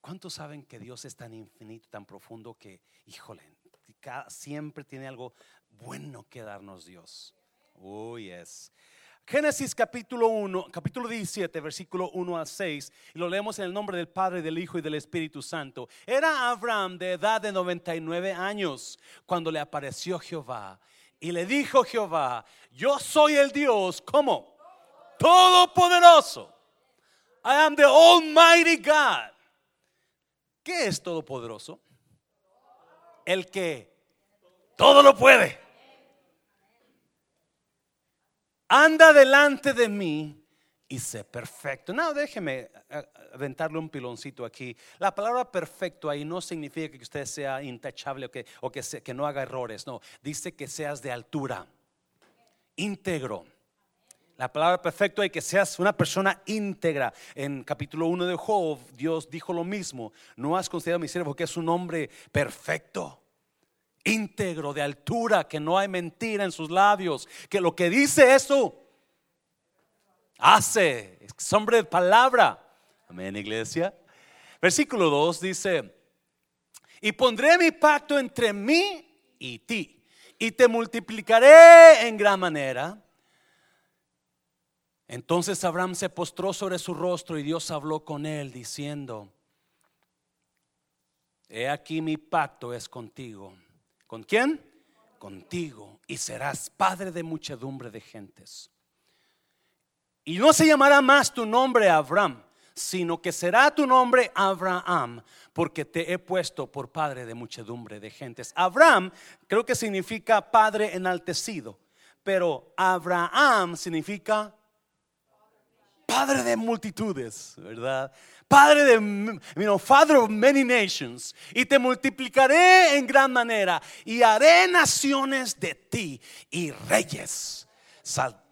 ¿Cuántos saben que Dios es tan infinito, tan profundo que, híjole, siempre tiene algo bueno que darnos Dios? Uy, es. Génesis capítulo 1, capítulo 17, versículo 1 a 6, y lo leemos en el nombre del Padre, del Hijo y del Espíritu Santo. Era Abraham de edad de 99 años cuando le apareció Jehová y le dijo Jehová, yo soy el Dios, ¿cómo? Todopoderoso. I am the Almighty God. ¿Qué es todopoderoso? El que todo lo puede. Anda delante de mí y sé perfecto. No, déjeme eh, aventarle un piloncito aquí. La palabra perfecto ahí no significa que usted sea intachable o que, o que, que no haga errores. No, dice que seas de altura, íntegro. La palabra perfecto es que seas una persona íntegra. En capítulo 1 de Job, Dios dijo lo mismo. No has considerado mi siervo que es un hombre perfecto, íntegro, de altura, que no hay mentira en sus labios. Que lo que dice eso, hace. Es hombre de palabra. Amén, iglesia. Versículo 2 dice, y pondré mi pacto entre mí y ti, y te multiplicaré en gran manera entonces Abraham se postró sobre su rostro y Dios habló con él diciendo, he aquí mi pacto es contigo. ¿Con quién? Contigo. Y serás padre de muchedumbre de gentes. Y no se llamará más tu nombre Abraham, sino que será tu nombre Abraham, porque te he puesto por padre de muchedumbre de gentes. Abraham creo que significa padre enaltecido, pero Abraham significa Padre de multitudes, ¿verdad? Padre de, you Father of many nations. Y te multiplicaré en gran manera y haré naciones de ti y reyes.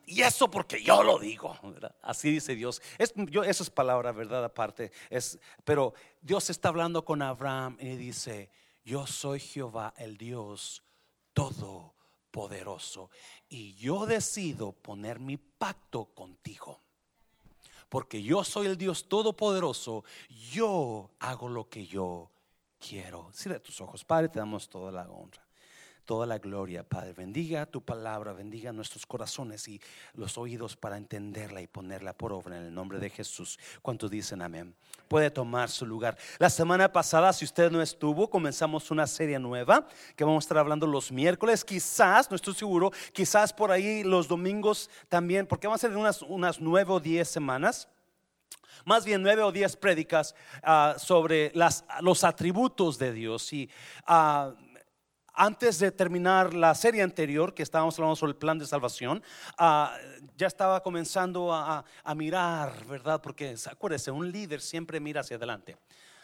Y eso porque yo lo digo, así dice Dios. Es, yo, eso es palabra, ¿verdad? Aparte, es, pero Dios está hablando con Abraham y dice, yo soy Jehová el Dios todopoderoso y yo decido poner mi pacto contigo porque yo soy el Dios todopoderoso, yo hago lo que yo quiero. Cierra tus ojos, Padre, te damos toda la honra toda la gloria, Padre. Bendiga tu palabra, bendiga nuestros corazones y los oídos para entenderla y ponerla por obra en el nombre de Jesús. ¿Cuántos dicen amén? Puede tomar su lugar. La semana pasada, si usted no estuvo, comenzamos una serie nueva que vamos a estar hablando los miércoles. Quizás, no estoy seguro, quizás por ahí los domingos también, porque vamos a ser unas, nueve o diez semanas más bien nueve o diez prédicas ah, sobre los atributos de Dios. Y uh, antes de terminar la serie anterior, que estábamos hablando sobre el plan de salvación, ah, ya estaba comenzando a, a, mirar, ¿verdad? Porque acuérdese, un líder siempre mira hacia adelante.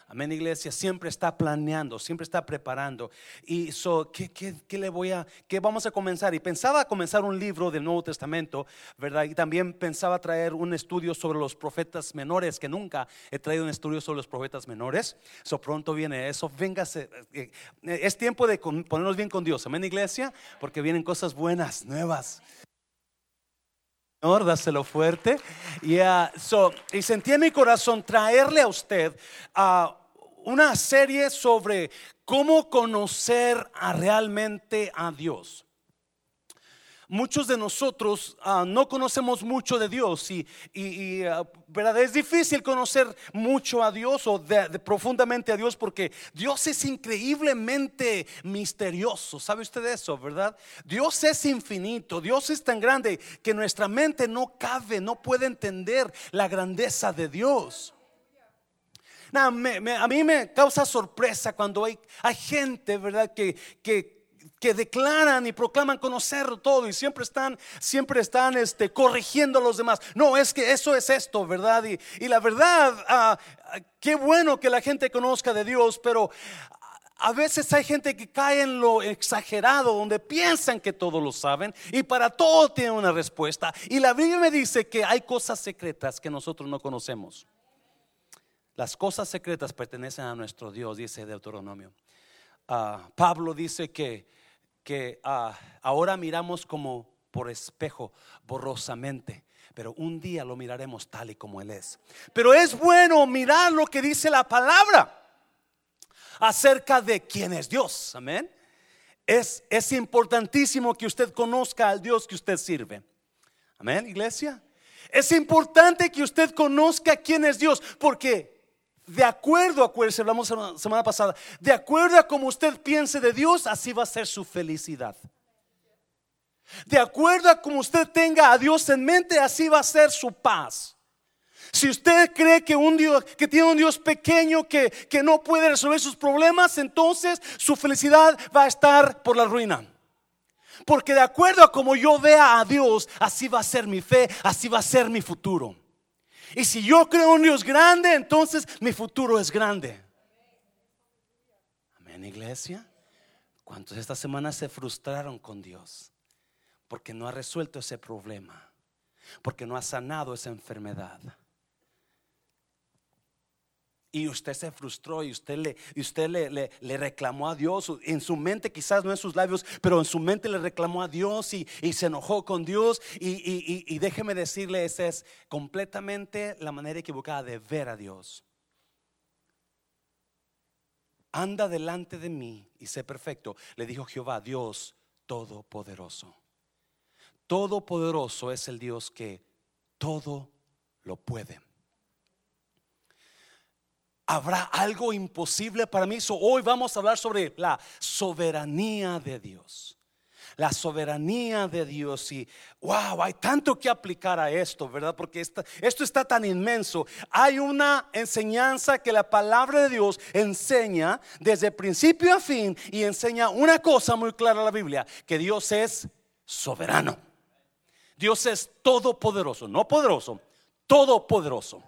Amén, iglesia, siempre está planeando, siempre está preparando. Y so, ¿qué, le voy a, qué vamos a comenzar? Y pensaba comenzar un libro del Nuevo Testamento, ¿verdad? Y también pensaba traer un estudio sobre los profetas menores, que nunca he traído un estudio sobre los profetas menores. So pronto viene eso. Véngase, eh, eh, es tiempo de ponernos bien con Dios. Amén, iglesia, porque vienen cosas buenas, nuevas. Señor, dáselo fuerte. Yeah, so, y sentí en mi corazón traerle a usted a una serie sobre cómo conocer a realmente a Dios. Muchos de nosotros ah, no conocemos mucho de Dios y, ah, ¿verdad? es difícil conocer mucho a Dios o profundamente a Dios porque Dios es increíblemente misterioso. ¿Sabe usted eso, verdad? Dios es infinito, Dios es tan grande que nuestra mente no cabe, no puede entender la grandeza de Dios. a mí me causa sorpresa cuando hay, hay gente, ¿verdad? Que, que, que declaran y proclaman conocer todo y siempre están, siempre están este, corrigiendo a los demás. No, es que eso es esto, ¿verdad? Y, la verdad, ah, qué bueno que la gente conozca de Dios, pero a veces hay gente que cae en lo exagerado, donde piensan que todo lo saben y para todo tienen una respuesta. Y la Biblia me dice que hay cosas secretas que nosotros no conocemos. Las cosas secretas pertenecen a nuestro Dios, dice Deuteronomio. Ah, Pablo dice que que ah, ahora miramos como por espejo, borrosamente. pero un día lo miraremos tal y como Él es. Pero es bueno mirar lo que dice la palabra acerca de quién es Dios. Amén. Es, es importantísimo que usted conozca al Dios que usted sirve. Amén, iglesia. Es importante que usted conozca quién es Dios, porque de acuerdo, acuérdese, hablamos la semana pasada, de acuerdo a como usted piense de Dios, así va a ser su felicidad. De acuerdo a como usted tenga a Dios en mente, así va a ser su paz. Si usted cree que un Dios que tiene un Dios pequeño que, que no puede resolver sus problemas, entonces su felicidad va a estar por la ruina. Porque de acuerdo a como yo vea a Dios, así va a ser mi fe, así va a ser mi futuro. Y si yo creo un Dios grande, entonces mi futuro es grande. Amén, iglesia. ¿Cuántos esta semana se frustraron con Dios? Porque no ha resuelto ese problema. Porque no ha sanado esa enfermedad y usted se frustró y usted le, usted le, le, reclamó a Dios. En su mente, quizás no en sus labios, pero en su mente le reclamó a Dios y, se enojó con Dios. Y, y déjeme decirle, esa es completamente la manera equivocada de ver a Dios. Anda delante de mí y sé perfecto, le dijo Jehová, Dios todopoderoso. Todopoderoso es el Dios que todo lo puede. ¿Habrá algo imposible para mí? hoy vamos a hablar sobre la soberanía de Dios. La soberanía de Dios y wow, hay tanto que aplicar a esto, ¿verdad? Porque esto está tan inmenso. Hay una enseñanza que la palabra de Dios enseña desde principio a fin y enseña una cosa muy clara en la Biblia, que Dios es soberano. Dios es todopoderoso, no poderoso, todopoderoso.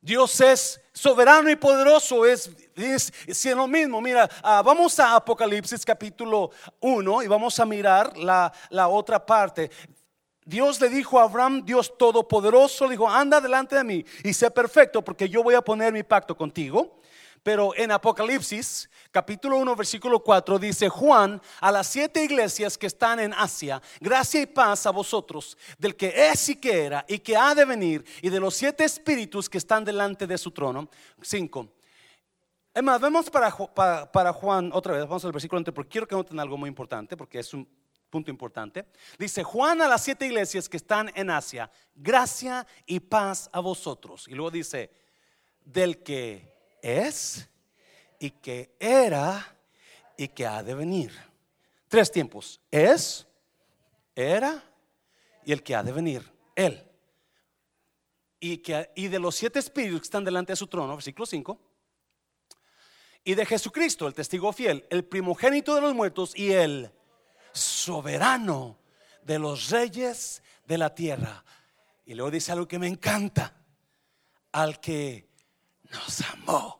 Dios es soberano y poderoso, es, es, lo mismo. Mira, ah, vamos a Apocalipsis capítulo 1 y vamos a mirar la, la otra parte. Dios le dijo a Abraham, Dios todopoderoso, le dijo, anda delante de mí y sé perfecto porque yo voy a poner mi pacto contigo. Pero en Apocalipsis, capítulo 1, versículo 4, dice Juan a las siete iglesias que están en Asia, gracia y paz a vosotros, del que es y que era y que ha de venir, y de los siete espíritus que están delante de su trono. 5. Es más, vemos para, para, Juan otra vez, vamos al versículo anterior, porque quiero que noten algo muy importante, porque es un punto importante. Dice Juan a las siete iglesias que están en Asia, gracia y paz a vosotros. Y luego dice, del que es y que era y que ha de venir. Tres tiempos. Es, era y el que ha de venir. Él. Y, que, y de los siete espíritus que están delante de su trono, versículo 5. Y de Jesucristo, el testigo fiel, el primogénito de los muertos y el soberano de los reyes de la tierra. Y luego dice algo que me encanta. Al que nos amó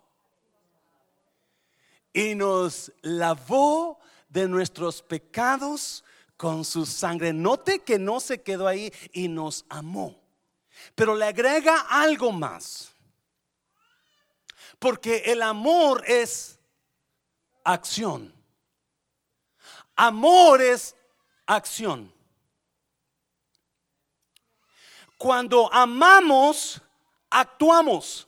y nos lavó de nuestros pecados con su sangre. Note que no se quedó ahí y nos amó. Pero le agrega algo más. Porque el amor es acción. Amor es acción. Cuando amamos, actuamos.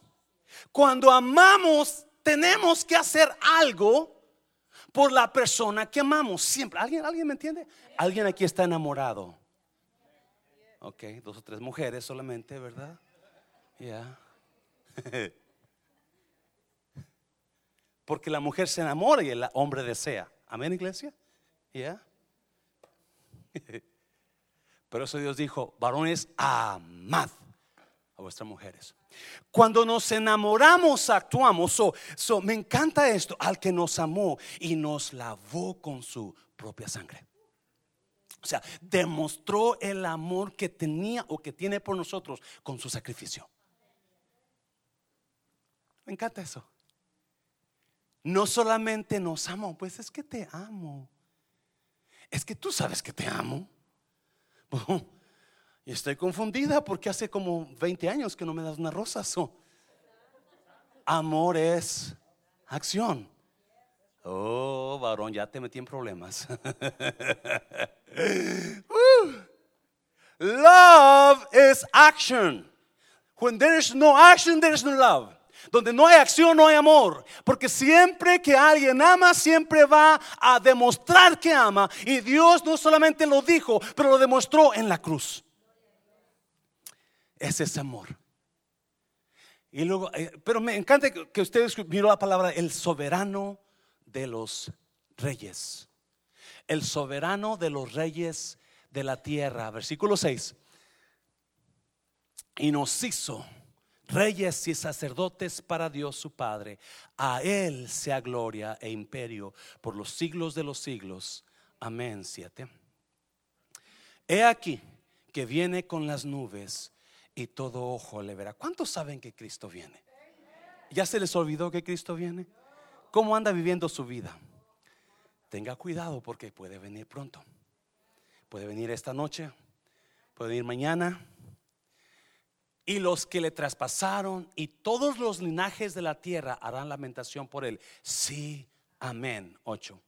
Cuando amamos, tenemos que hacer algo por la persona que amamos. Siempre. ¿Alguien, ¿alguien me entiende? Alguien aquí está enamorado. Ok, dos o tres mujeres solamente, ¿verdad? Ya. Porque la mujer se enamora y el hombre desea. Amén, iglesia. Ya. Pero eso Dios dijo, varones, amad a vuestras mujeres. Cuando nos enamoramos, actuamos. So, me encanta esto, al que nos amó y nos lavó con su propia sangre. O sea, demostró el amor que tenía o que tiene por nosotros con su sacrificio. Me encanta eso. No solamente nos amó, pues es que te amo. Es que tú sabes que te amo. Estoy confundida porque hace como 20 años que no me das una rosa. amor es acción. Oh, varón, ya te metí en problemas. Love is action. When there is no action, there is no love. Donde no hay acción, no hay amor. Porque siempre que alguien ama, siempre va a demostrar que ama. Y Dios no solamente lo dijo, pero lo demostró en la cruz. Ese es amor. Y luego, eh, pero me encanta que ustedes miró la palabra el soberano de los reyes. El soberano de los reyes de la tierra. Versículo 6. Y nos hizo reyes y sacerdotes para Dios su Padre. A Él sea gloria e imperio por los siglos de los siglos. Amén. Siete. He aquí que viene con las nubes y todo ojo le verá. ¿Cuántos saben que Cristo viene? ¿Ya se les olvidó que Cristo viene? ¿Cómo anda viviendo su vida? Tenga cuidado porque puede venir pronto. Puede venir esta noche, puede venir mañana. Y los que le traspasaron y todos los linajes de la tierra harán lamentación por él. Sí, amén. Ocho.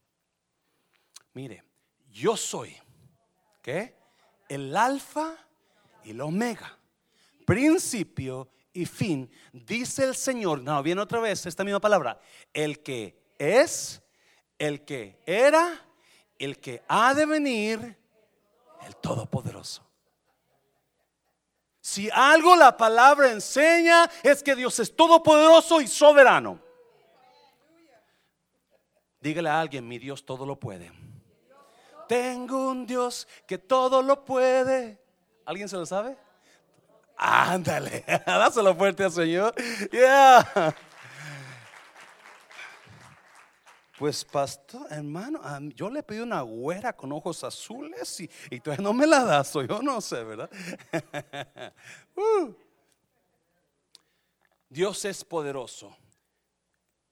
Mire, yo soy, ¿qué? El alfa y el omega, principio y fin. Dice el Señor, no, viene otra vez esta misma palabra, el que es, el que era, el que ha de venir, el Todopoderoso. Si algo la palabra enseña es que Dios es todopoderoso y soberano. Dígale a alguien, mi Dios todo lo puede. Tengo un Dios que todo lo puede. ¿Alguien se lo sabe? Ándale, dáselo fuerte al Señor. Yeah. Pues pastor, hermano, yo le pedí una güera con ojos azules y, y todavía no me la das, yo no sé, ¿verdad? Uh. Dios es poderoso,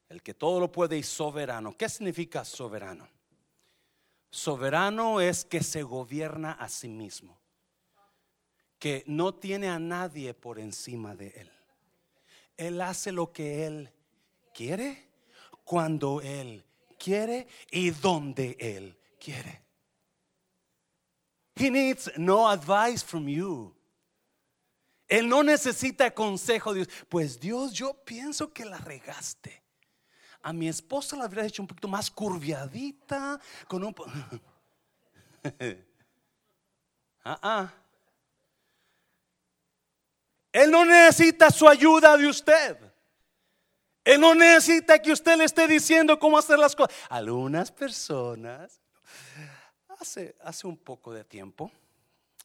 el que todo lo puede y soberano. ¿Qué significa soberano? Soberano es que se gobierna a sí mismo, que no tiene a nadie por encima de él. Él hace lo que él quiere cuando él quiere y donde Él quiere. He needs no advice from you. Él no necesita consejo de Dios. Pues Dios, yo pienso que la regaste. A mi esposa la habría hecho un poquito más curviadita, con un... ah, ah. Él no necesita su ayuda de usted. Él no necesita que usted le esté diciendo cómo hacer las cosas. Algunas personas, hace, hace un poco de tiempo,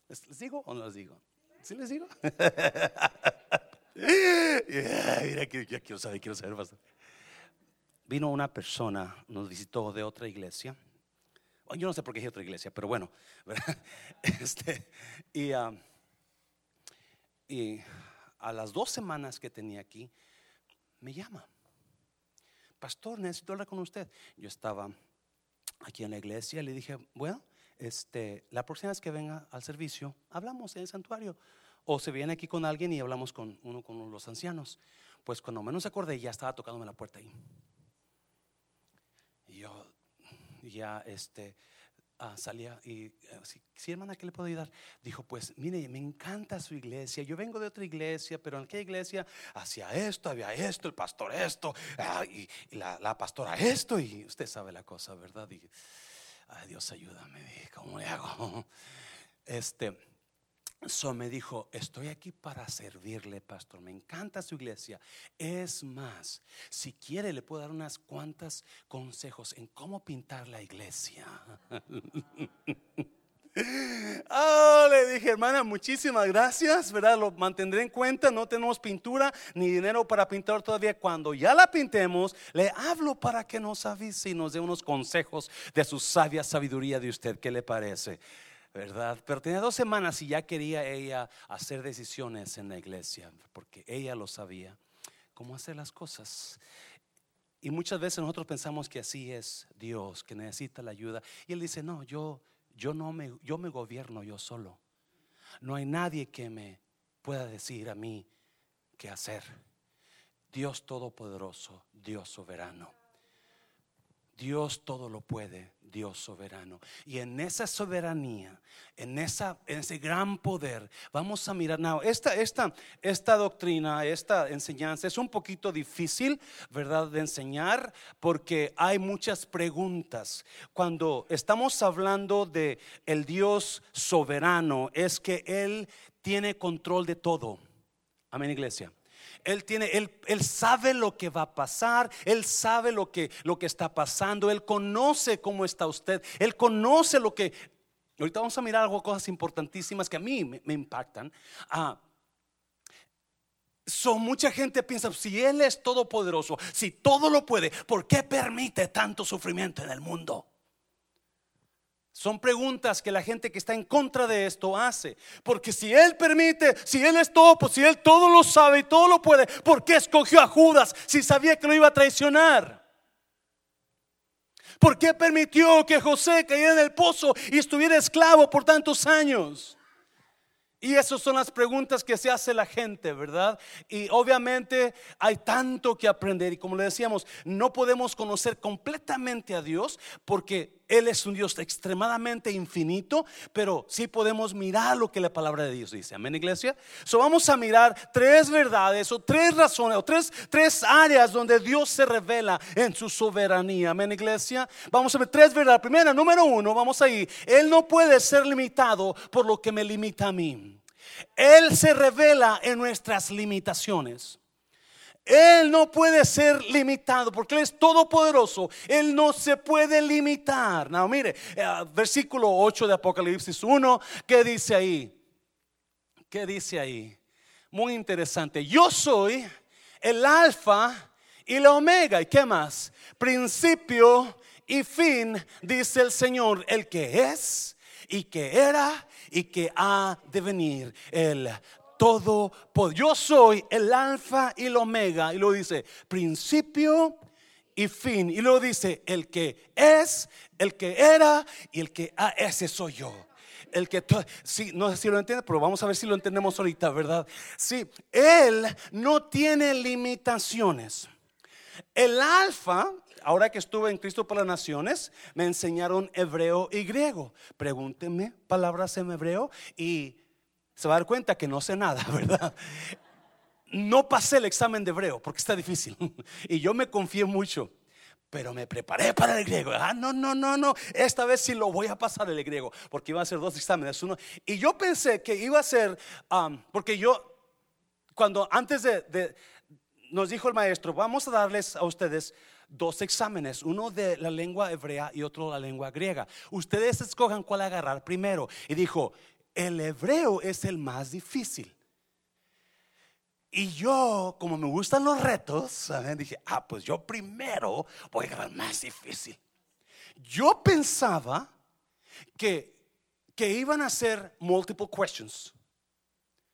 ¿les digo o no les digo? ¿Sí les digo? mira que ya quiero saber, quiero saber. Vino una persona, nos visitó de otra iglesia. Yo no sé por qué es otra iglesia, pero bueno, Este, y, ah, y a las dos semanas que tenía aquí, me llama. Pastor, necesito hablar con usted. Yo estaba aquí en la iglesia le dije, bueno, este, la próxima vez que venga al servicio, hablamos en el santuario. O se viene aquí con alguien y hablamos con uno con los ancianos. Pues cuando menos acordé, ya estaba tocándome la puerta ahí. Y yo ya este, Ah, salía y eh, si, hermana, ¿qué le puedo ayudar? Dijo, pues mire, me encanta su iglesia. Yo vengo de otra iglesia, pero en qué iglesia hacía esto, había esto, el pastor esto, ah, y, la, pastora esto, y usted sabe la cosa, ¿verdad? Y, ay, Dios ayúdame, ¿cómo le hago? Este, So me dijo, estoy aquí para servirle, pastor. Me encanta su iglesia. Es más, si quiere le puedo dar unas cuantas consejos en cómo pintar la iglesia. Oh, le dije, hermana, muchísimas gracias, ¿verdad? Lo mantendré en cuenta. No tenemos pintura ni dinero para pintar todavía. Cuando ya la pintemos, le hablo para que nos avise y nos dé unos consejos de su sabia sabiduría de usted. ¿Qué le parece? ¿Verdad? Pero tenía dos semanas y ya quería ella hacer decisiones en la iglesia, porque ella lo sabía, cómo hacer las cosas. Y muchas veces nosotros pensamos que así es Dios, que necesita la ayuda. Y él dice, no, yo, yo no me, yo me gobierno yo solo. No hay nadie que me pueda decir a mí qué hacer. Dios Todopoderoso, Dios soberano. Dios todo lo puede, Dios soberano. Y en esa soberanía, en, esa, en ese gran poder, vamos a mirar. Now, esta, esta, esta doctrina, esta enseñanza es un poquito difícil, ¿verdad?, de enseñar porque hay muchas preguntas. Cuando estamos hablando de el Dios soberano, es que Él tiene control de todo. Amén, iglesia. Él tiene, él, él, sabe lo que va a pasar, Él sabe lo que, lo que está pasando, Él conoce cómo está usted, Él conoce lo que... Ahorita vamos a mirar algo, cosas importantísimas que a mí me, impactan. Ah, so, mucha gente piensa, si Él es todopoderoso, si todo lo puede, ¿por qué permite tanto sufrimiento en el mundo? Son preguntas que la gente que está en contra de esto hace. Porque si Él permite, si Él es todo, si Él todo lo sabe y todo lo puede, ¿por qué escogió a Judas si sabía que lo iba a traicionar? ¿Por qué permitió que José cayera en el pozo y estuviera esclavo por tantos años? Y esas son las preguntas que se hace la gente, ¿verdad? Y obviamente hay tanto que aprender y como le decíamos, no podemos conocer completamente a Dios porque Él es un Dios extremadamente infinito, pero sí podemos mirar lo que la palabra de Dios dice. Amén, iglesia. So vamos a mirar tres verdades o tres razones o tres, tres áreas donde Dios se revela en su soberanía. Amén, iglesia. Vamos a ver tres verdades. Primera, número uno, vamos a ir. Él no puede ser limitado por lo que me limita a mí. Él se revela en nuestras limitaciones. Él no puede ser limitado porque Él es todopoderoso. Él no se puede limitar. No, mire, eh, versículo 8 de Apocalipsis 1, ¿qué dice ahí? ¿Qué dice ahí? Muy interesante. Yo soy el alfa y la omega. ¿Y qué más? Principio y fin, dice el Señor, el que es y que era y que ha de venir el todo Yo soy el alfa y el omega. Y lo dice, principio y fin. Y luego dice, el que es, el que era y el que ha, ese soy yo. El que, sí, no sé si lo entiende, pero vamos a ver si lo entendemos ahorita, ¿verdad? Sí, Él no tiene limitaciones. El alfa ahora que estuve en Cristo para las Naciones, me enseñaron hebreo y griego. Pregúntenme palabras en hebreo y se va a dar cuenta que no sé nada, ¿verdad? No pasé el examen de hebreo porque está difícil. Y yo me confié mucho pero me preparé para el griego. Ah, no, no, no, no. Esta vez sí lo voy a pasar el griego, porque iba a ser dos exámenes. Uno, y yo pensé que iba a ser, um, porque yo, cuando antes de, nos dijo el maestro, vamos a darles a ustedes dos exámenes, uno de la lengua hebrea y otro de la lengua griega. Ustedes escojan cuál agarrar primero. Y dijo, el hebreo es el más difícil. Y yo, como me gustan los retos, dije, ah, pues yo primero voy a agarrar más difícil. Yo pensaba que, que iban a ser multiple questions,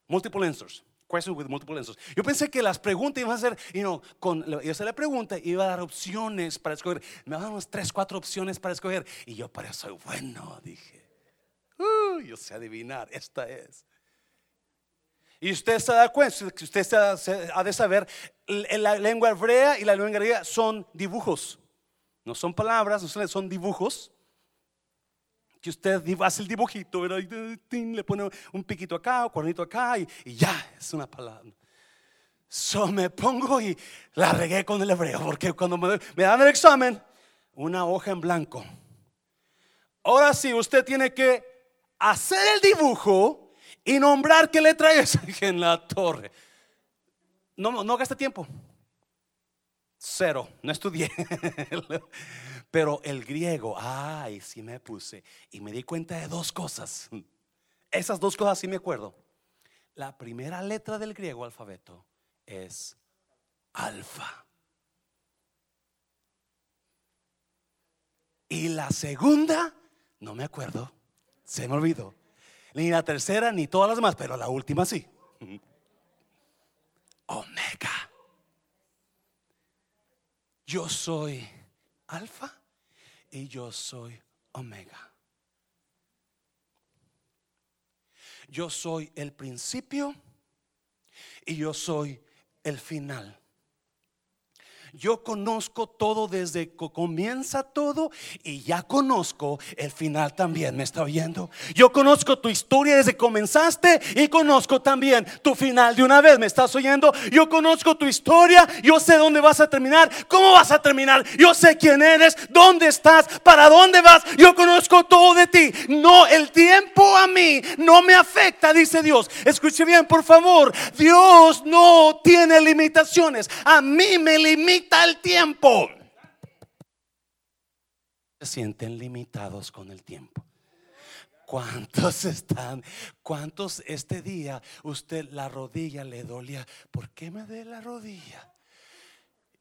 multiple answers. Question with multiple answers. Yo pensé que las preguntas iban a ser, you know, con, yo le pregunta, iba a dar opciones para escoger. Me daban unas tres, cuatro opciones para escoger. Y yo, para eso soy bueno, dije. Yo sé adivinar, esta es. Y usted se da cuenta, usted ha de saber, la lengua hebrea y la lengua griega son dibujos. No son palabras, son dibujos que usted hace el dibujito, le pone un piquito acá, un cuernito acá y, ya, es una palabra. So me pongo y la regué con el hebreo, porque cuando me, dan el examen, una hoja en blanco. Ahora sí, usted tiene que hacer el dibujo y nombrar qué letra es en la torre. No, no gaste tiempo. Cero, no estudié. Pero el griego, ay, sí me puse y me di cuenta de dos cosas. Esas dos cosas sí me acuerdo. La primera letra del griego alfabeto es alfa. Y la segunda, no me acuerdo, se me olvidó. Ni la tercera, ni todas las demás, pero la última sí. Omega. Yo soy alfa y yo soy omega. Yo soy el principio y yo soy el final. Yo conozco todo desde que comienza todo y ya conozco el final también. ¿Me está oyendo? Yo conozco tu historia desde que comenzaste y conozco también tu final de una vez. ¿Me estás oyendo? Yo conozco tu historia. Yo sé dónde vas a terminar. ¿Cómo vas a terminar? Yo sé quién eres, dónde estás, para dónde vas. Yo conozco todo de ti. No, el tiempo a mí no me afecta, dice Dios. Escuche bien, por favor. Dios no tiene limitaciones. A mí me limita el tiempo. Se sienten limitados con el tiempo. ¿Cuántos están? ¿Cuántos este día usted la rodilla le dolía? ¿Por qué me duele la rodilla?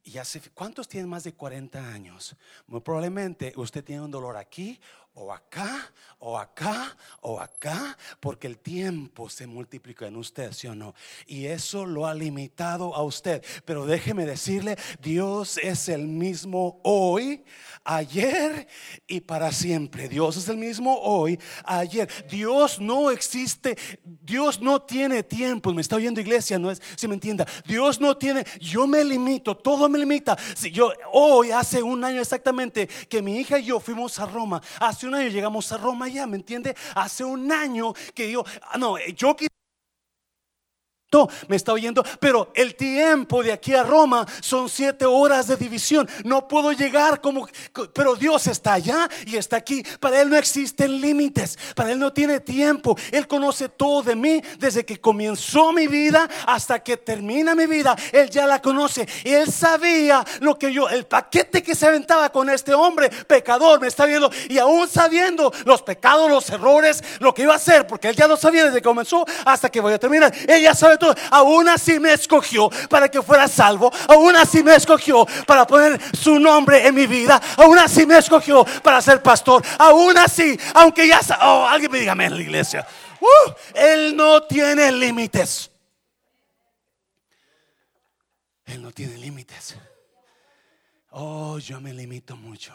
Y hace, ¿Cuántos tienen más de 40 años? Muy probablemente usted tiene un dolor aquí o acá, o acá, o acá, porque el tiempo se multiplica en usted, ¿sí o no? Y eso lo ha limitado a usted. Pero déjeme decirle, Dios es el mismo hoy, ayer y para siempre. Dios es el mismo hoy, ayer. Dios no existe, Dios no tiene tiempo. Me está oyendo iglesia, no es, si me entienda. Dios no tiene, yo me limito, todo me limita. Si yo hoy hace un año exactamente que mi hija y yo fuimos a Roma, hace un año llegamos a Roma ya, ¿me entiende? Hace un año que yo, ah, no, yo me está oyendo, pero el tiempo de aquí a Roma son siete horas de división. No puedo llegar como, pero Dios está allá y está aquí. Para Él no existen límites, para Él no tiene tiempo. Él conoce todo de mí desde que comenzó mi vida hasta que termina mi vida. Él ya la conoce. Él sabía lo que yo, el paquete que se aventaba con este hombre pecador, me está viendo y aún sabiendo los pecados, los errores, lo que iba a hacer, porque Él ya lo sabía desde que comenzó hasta que voy a terminar. Él ya sabe aún así me escogió para que fuera salvo, aún así me escogió para poner su nombre en mi vida, aún así me escogió para ser pastor, aún así, aunque ya, oh, alguien me diga en la iglesia, uh, Él no tiene límites. Él no tiene límites. Oh, yo me limito mucho.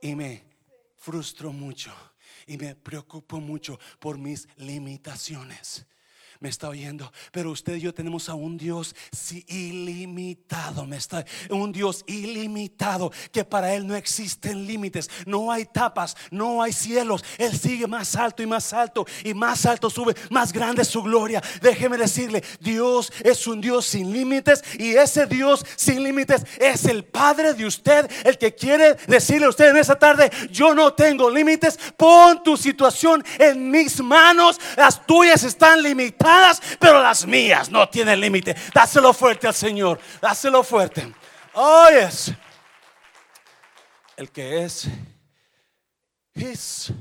Y me frustro mucho. Y me preocupo mucho por mis limitaciones me está oyendo. Pero usted y yo tenemos a un Dios ilimitado, me está, un Dios ilimitado que para él no existen límites, no hay tapas, no hay cielos. Él sigue más alto y más alto y más alto sube, más grande su gloria. Déjeme decirle, Dios es un Dios sin límites y ese Dios sin límites es el Padre de usted, el que quiere decirle a usted en esa tarde, yo no tengo límites, pon tu situación en mis manos, las tuyas están limitadas pero las mías no tienen límite. Dáselo fuerte al Señor, dáselo fuerte. Oh. El que es His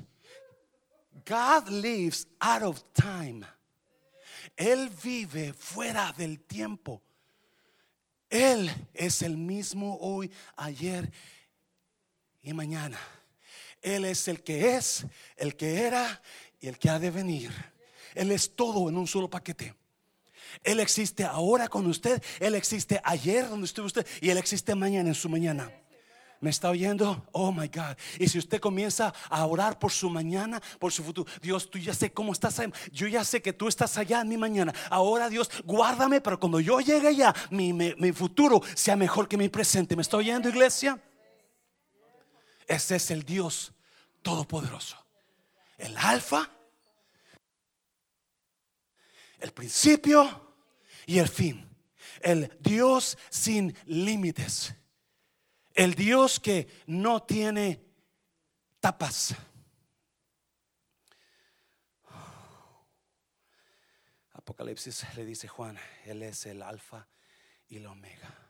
God lives out of time. Él vive fuera del tiempo. Él es el mismo hoy, ayer y mañana. Él es el que es, el que era y el que ha de venir. Él es todo en un solo paquete. Él existe ahora con usted, Él existe ayer donde estuvo usted y Él existe mañana en su mañana. ¿Me está oyendo? Oh my God. Y si usted comienza a orar por su mañana, por su futuro, Dios, tú ya sé cómo estás. Yo ya sé que tú estás allá en mi mañana. Ahora, Dios, guárdame para cuando yo llegue allá, mi, mi futuro sea mejor que mi presente. ¿Me está oyendo, iglesia? Ese es el Dios Todopoderoso. El Alfa el principio y el fin. El Dios sin límites. El Dios que no tiene tapas. Apocalipsis le dice Juan, Él es el alfa y el omega.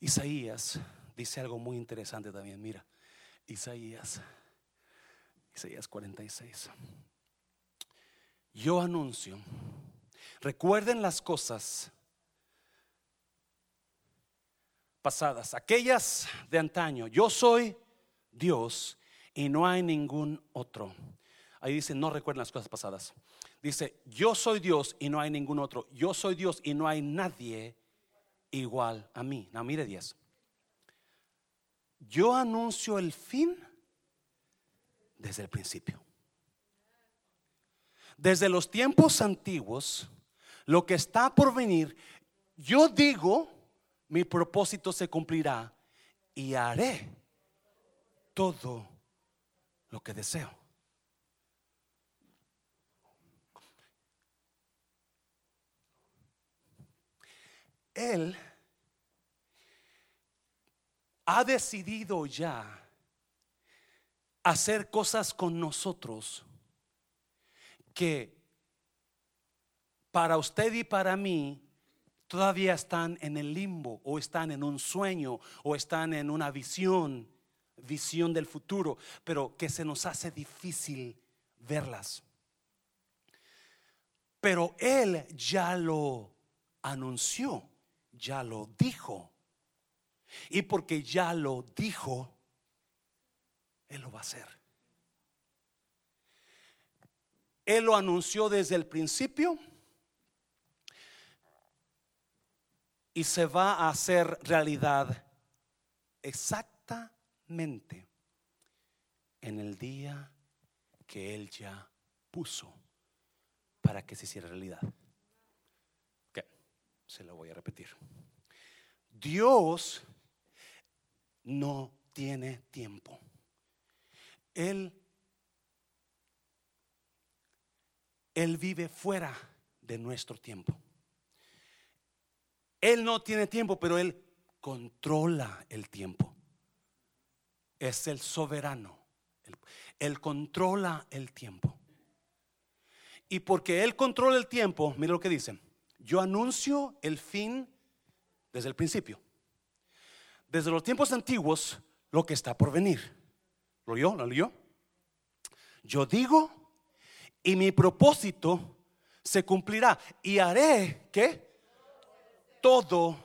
Isaías dice algo muy interesante también. Mira, Isaías Isaías 46. Yo anuncio, recuerden las cosas pasadas, aquellas de antaño. Yo soy Dios y no hay ningún otro. Ahí dice, no recuerden las cosas pasadas. Dice, yo soy Dios y no hay ningún otro. Yo soy Dios y no hay nadie igual a mí. No, mire 10. Yo anuncio el fin desde el principio. Desde los tiempos antiguos, lo que está por venir, yo digo, mi propósito se cumplirá y haré todo lo que deseo. Él ha decidido ya hacer cosas con nosotros que para usted y para mí todavía están en el limbo o están en un sueño o están en una visión, visión del futuro, pero que se nos hace difícil verlas. Pero Él ya lo anunció, ya lo dijo. Y porque ya lo dijo, Él lo va a hacer. Él lo anunció desde el principio y se va a hacer realidad exactamente en el día que Él ya puso para que se hiciera realidad. Se lo voy a repetir. Dios no tiene tiempo. Él, él vive fuera de nuestro tiempo. Él no tiene tiempo, pero Él controla el tiempo. Es el soberano. Él, él controla el tiempo. Y porque Él controla el tiempo, mira lo que dice. Yo anuncio el fin desde el principio desde los tiempos antiguos lo que está por venir. ¿Lo oyó? ¿Lo leyó? Yo digo y mi propósito se cumplirá y haré que todo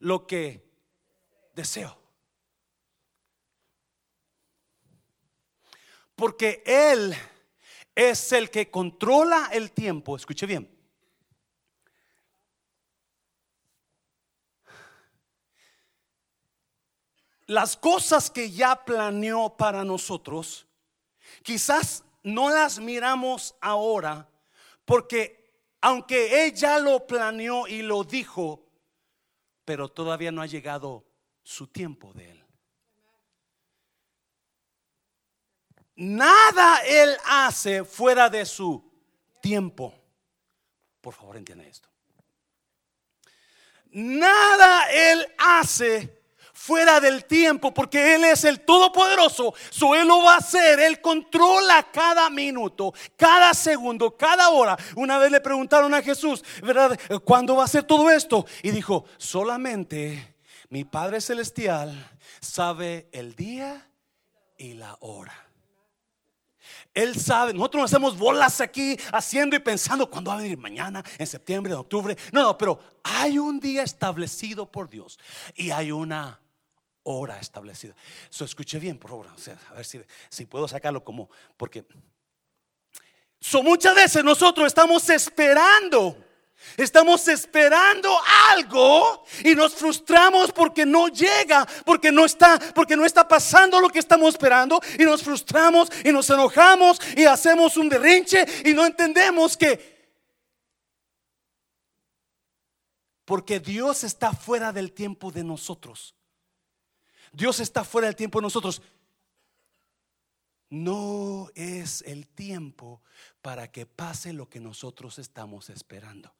lo que deseo. Porque Él es el que controla el tiempo. Escuche bien. Las cosas que ya planeó para nosotros, quizás no las miramos ahora, porque aunque ella lo planeó y lo dijo, pero todavía no ha llegado su tiempo de él. Nada él hace fuera de su tiempo. Por favor, entienda esto. Nada él hace fuera del tiempo, porque Él es el Todopoderoso. Su Él lo va a hacer. Él controla cada minuto, cada segundo, cada hora. Una vez le preguntaron a Jesús, ¿verdad? ¿Cuándo va a ser todo esto? Y dijo, solamente mi Padre Celestial sabe el día y la hora. Él sabe, nosotros nos hacemos bolas aquí haciendo y pensando cuándo va a venir mañana, en septiembre, en octubre. No, no, pero hay un día establecido por Dios y hay una hora establecida. So, escuche bien, por favor. a ver si, si puedo sacarlo como, porque so, muchas veces nosotros estamos esperando. Estamos esperando algo y nos frustramos porque no llega, porque no está, porque no está pasando lo que estamos esperando y nos frustramos y nos enojamos y hacemos un derrinche y no entendemos que porque Dios está fuera del tiempo de nosotros. Dios está fuera del tiempo de nosotros. No es el tiempo para que pase lo que nosotros estamos esperando.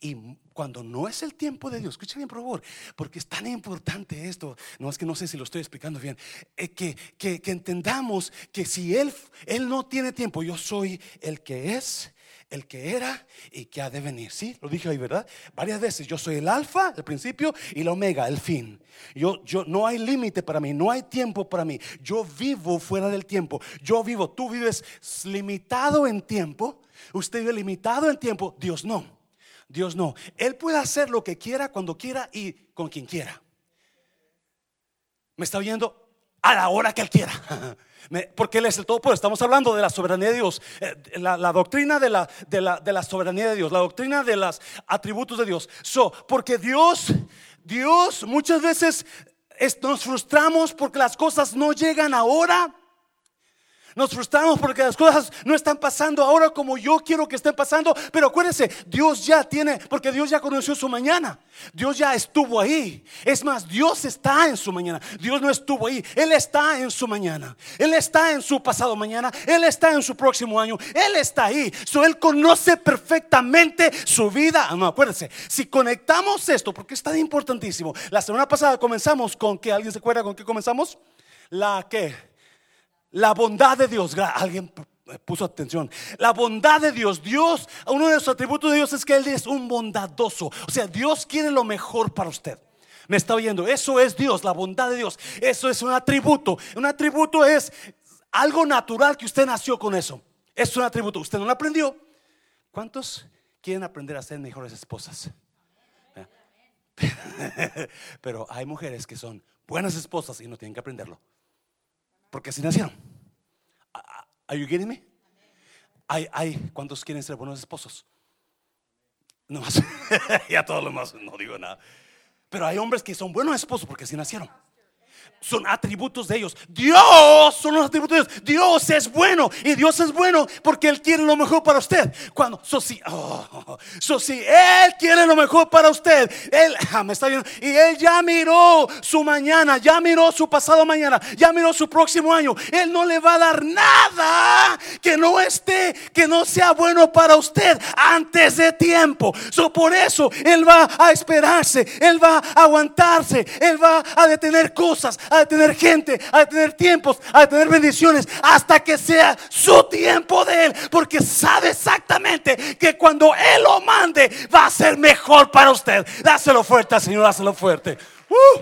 Y cuando no es el tiempo de Dios, escucha bien por favor, porque es tan importante esto, no es que no sé si lo estoy explicando bien, eh, que, que, que entendamos que si él, él no tiene tiempo, yo soy el que es, el que era y que ha de venir. Sí, lo dije ahí, ¿verdad? Varias veces. Yo soy el alfa, el principio, y el omega, el fin. Yo, yo no hay límite para mí, no hay tiempo para mí. Yo vivo fuera del tiempo. Yo vivo, tú vives limitado en tiempo. Usted vive limitado en tiempo. Dios no. Dios no. Él puede hacer lo que quiera, cuando quiera y con quien quiera. ¿Me está oyendo? A la hora que Él quiera. Porque Él es el todo Estamos hablando de la soberanía de Dios. Eh, la, doctrina de la, de, la, de la, soberanía de Dios. La doctrina de los atributos de Dios. So, porque Dios, Dios muchas veces nos frustramos porque las cosas no llegan ahora. Nos frustramos porque las cosas no están pasando ahora como yo quiero que estén pasando. Pero acuérdense, Dios ya tiene, porque Dios ya conoció su mañana. Dios ya estuvo ahí. Es más, Dios está en su mañana. Dios no estuvo ahí. Él está en su mañana. Él está en su pasado mañana. Él está en su próximo año. Él está ahí. So, él conoce perfectamente su vida. Ah, no, acuérdense, si conectamos esto, porque es tan importantísimo. La semana pasada comenzamos con que, ¿alguien se acuerda con qué comenzamos? La que la bondad de Dios, alguien puso atención. La bondad de Dios, Dios, uno de los atributos de Dios es que Él es un bondadoso. O sea, Dios quiere lo mejor para usted. Me está oyendo, eso es Dios, la bondad de Dios. Eso es un atributo. Un atributo es algo natural que usted nació con eso. Es un atributo. Usted no lo aprendió. ¿Cuántos quieren aprender a ser mejores esposas? Pero hay mujeres que son buenas esposas y no tienen que aprenderlo. Porque así nacieron. Are you getting me? Hay, hay, ¿cuántos quieren ser buenos esposos? No más. ya todos los más, no digo nada. Pero hay hombres que son buenos esposos porque así nacieron son atributos de ellos. Dios son los atributos de Dios. Dios es bueno y Dios es bueno porque Él quiere lo mejor para usted. Cuando, so si, oh, si Él quiere lo mejor para usted, Él ah, me está viendo y Él ya miró su mañana, ya miró su pasado mañana, ya miró su próximo año. Él no le va a dar nada que no esté, que no sea bueno para usted antes de tiempo. So, por eso Él va a esperarse, Él va a aguantarse, Él va a detener cosas a tener gente, a tener tiempos, a tener bendiciones, hasta que sea su tiempo de Él, porque sabe exactamente que cuando Él lo mande va a ser mejor para usted. Dáselo fuerte, Señor, dáselo fuerte. Uh.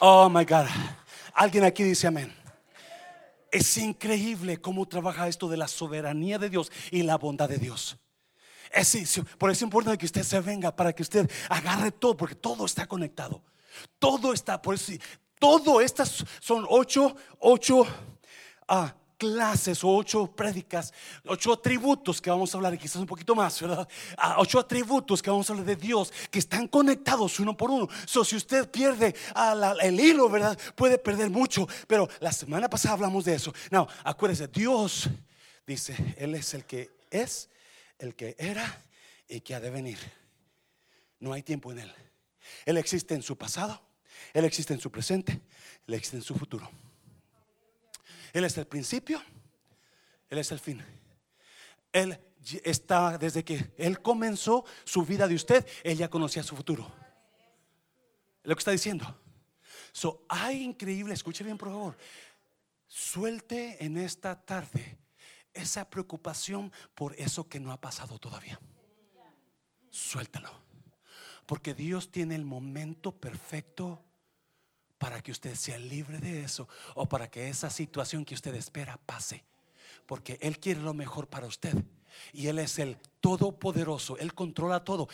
Oh my God. Alguien aquí dice amén. Es increíble cómo trabaja esto de la soberanía de Dios y la bondad de Dios. Es, por eso es importante que usted se venga para que usted agarre todo, porque todo está conectado. Todo está, por eso, todo estas son ocho, ocho ah, clases o ocho prédicas, ocho atributos que vamos a hablar, y quizás un poquito más, ¿verdad? Ah, ocho atributos que vamos a hablar de Dios que están conectados uno por uno. So, si usted pierde el hilo, ¿verdad? Puede perder mucho, pero la semana pasada hablamos de eso. No, acuérdese, Dios dice, Él es el que es, el que era y que ha de venir. No hay tiempo en Él. Él existe en su pasado, Él existe en su presente, Él existe en su futuro. Él es el principio, Él es el fin. Él está desde que Él comenzó su vida de usted, Él ya conocía su futuro. Lo que está diciendo. So, hay increíble, escuche bien por favor. Suelte en esta tarde esa preocupación por eso que no ha pasado todavía. Suéltalo. Porque Dios tiene el momento perfecto para que usted sea libre de eso o para que esa situación que usted espera pase. Porque Él quiere lo mejor para usted. Y Él es el todopoderoso. Él controla todo.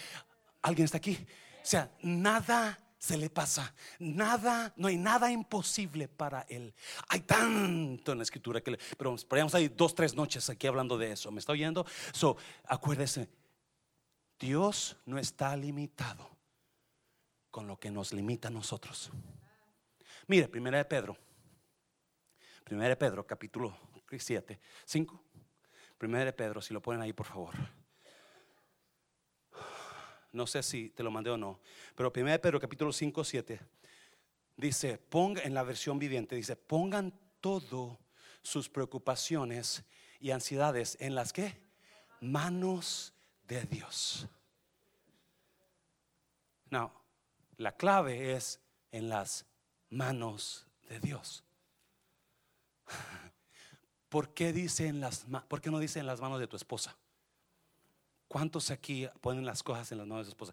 ¿Alguien está aquí? O sea, nada se le pasa. Nada, no hay nada imposible para Él. Hay tanto en la escritura que, le, pero podríamos ahí dos, tres noches aquí hablando de eso. ¿Me está oyendo? So, acuérdese Dios no está limitado con lo que nos limita a nosotros. Mire, primera de Pedro. Primera de Pedro, capítulo 7, 5. Primera de Pedro, si lo ponen ahí, por favor. No sé si te lo mandé o no, pero primera de Pedro, capítulo 5, 7. Dice, ponga en la versión viviente, dice, pongan todo sus preocupaciones y ansiedades en las que manos de Dios. No, la clave es en las manos de Dios. ¿Por qué, dice en las, ¿Por qué no dice en las manos de tu esposa? ¿Cuántos aquí ponen las cosas en las manos de su esposa?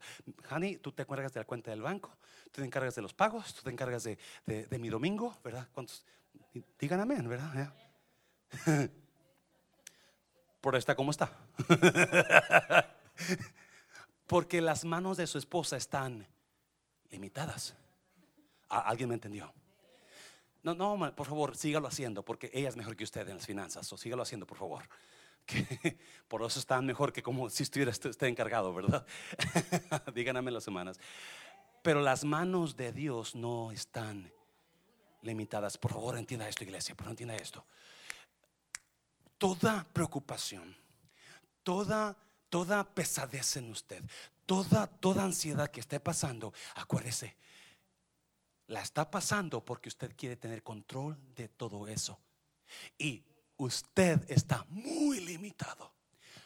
Honey, tú te encargas de la cuenta del banco, tú te encargas de los pagos, tú te encargas de, de mi domingo, ¿verdad? ¿Cuántos? Digan amén, ¿verdad? Por esta, ¿cómo está? Porque las manos de su esposa están limitadas. ¿Alguien me entendió? No, no, por favor, sígalo haciendo, porque ella es mejor que usted en las finanzas. O sígalo haciendo, por favor. Que por eso están mejor que como si estuviera usted encargado, ¿verdad? Díganme las semanas. Pero las manos de Dios no están limitadas. Por favor, entienda esto, iglesia. Por favor, entienda esto. Toda preocupación, toda, toda pesadez en usted, toda, toda ansiedad que esté pasando, acuérdese, la está pasando porque usted quiere tener control de todo eso. Y usted está muy limitado,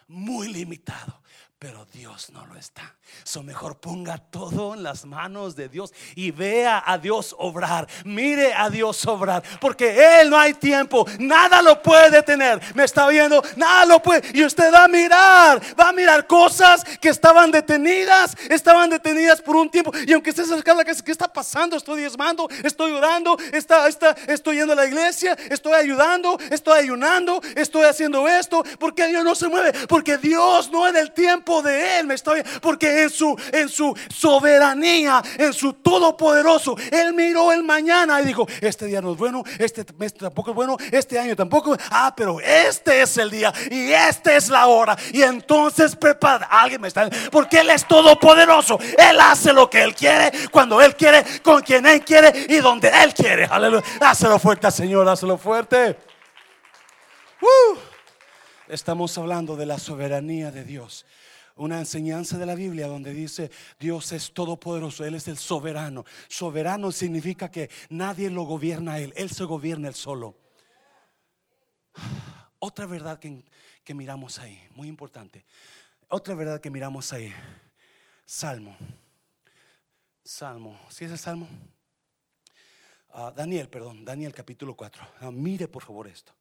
muy limitado pero Dios no lo está. So mejor ponga todo en las manos de Dios y vea a Dios obrar. Mire a Dios obrar, porque Él no hay tiempo, nada lo puede tener. Me está viendo, nada lo puede. Y usted va a mirar, va a mirar cosas que estaban detenidas, estaban detenidas por un tiempo. Y aunque esté cerca que ¿qué está pasando? Estoy diezmando, estoy orando, está, está, estoy yendo a la iglesia, estoy ayudando, estoy ayunando, estoy haciendo esto. Porque Dios no se mueve, porque Dios no es del tiempo de Él, me estoy, porque en su, en su soberanía, en su todopoderoso, Él miró el mañana y dijo, este día no es bueno, este mes tampoco es bueno, este año tampoco, ah, pero este es el día y esta es la hora. Y entonces prepara, alguien me está, porque Él es todopoderoso, Él hace lo que Él quiere, cuando Él quiere, con quien Él quiere y donde Él quiere. Aleluya. Hácelo fuerte, Señor, hácelo fuerte. Uh. Estamos hablando de la soberanía de Dios una enseñanza de la Biblia donde dice Dios es todopoderoso, Él es el soberano. Soberano significa que nadie lo gobierna a Él, Él se gobierna Él solo. Otra verdad que, que miramos ahí, muy importante. Otra verdad que miramos ahí. Salmo. Salmo. ¿Sí es el Salmo? Ah, Daniel, perdón, Daniel capítulo 4. Ah, mire por favor esto.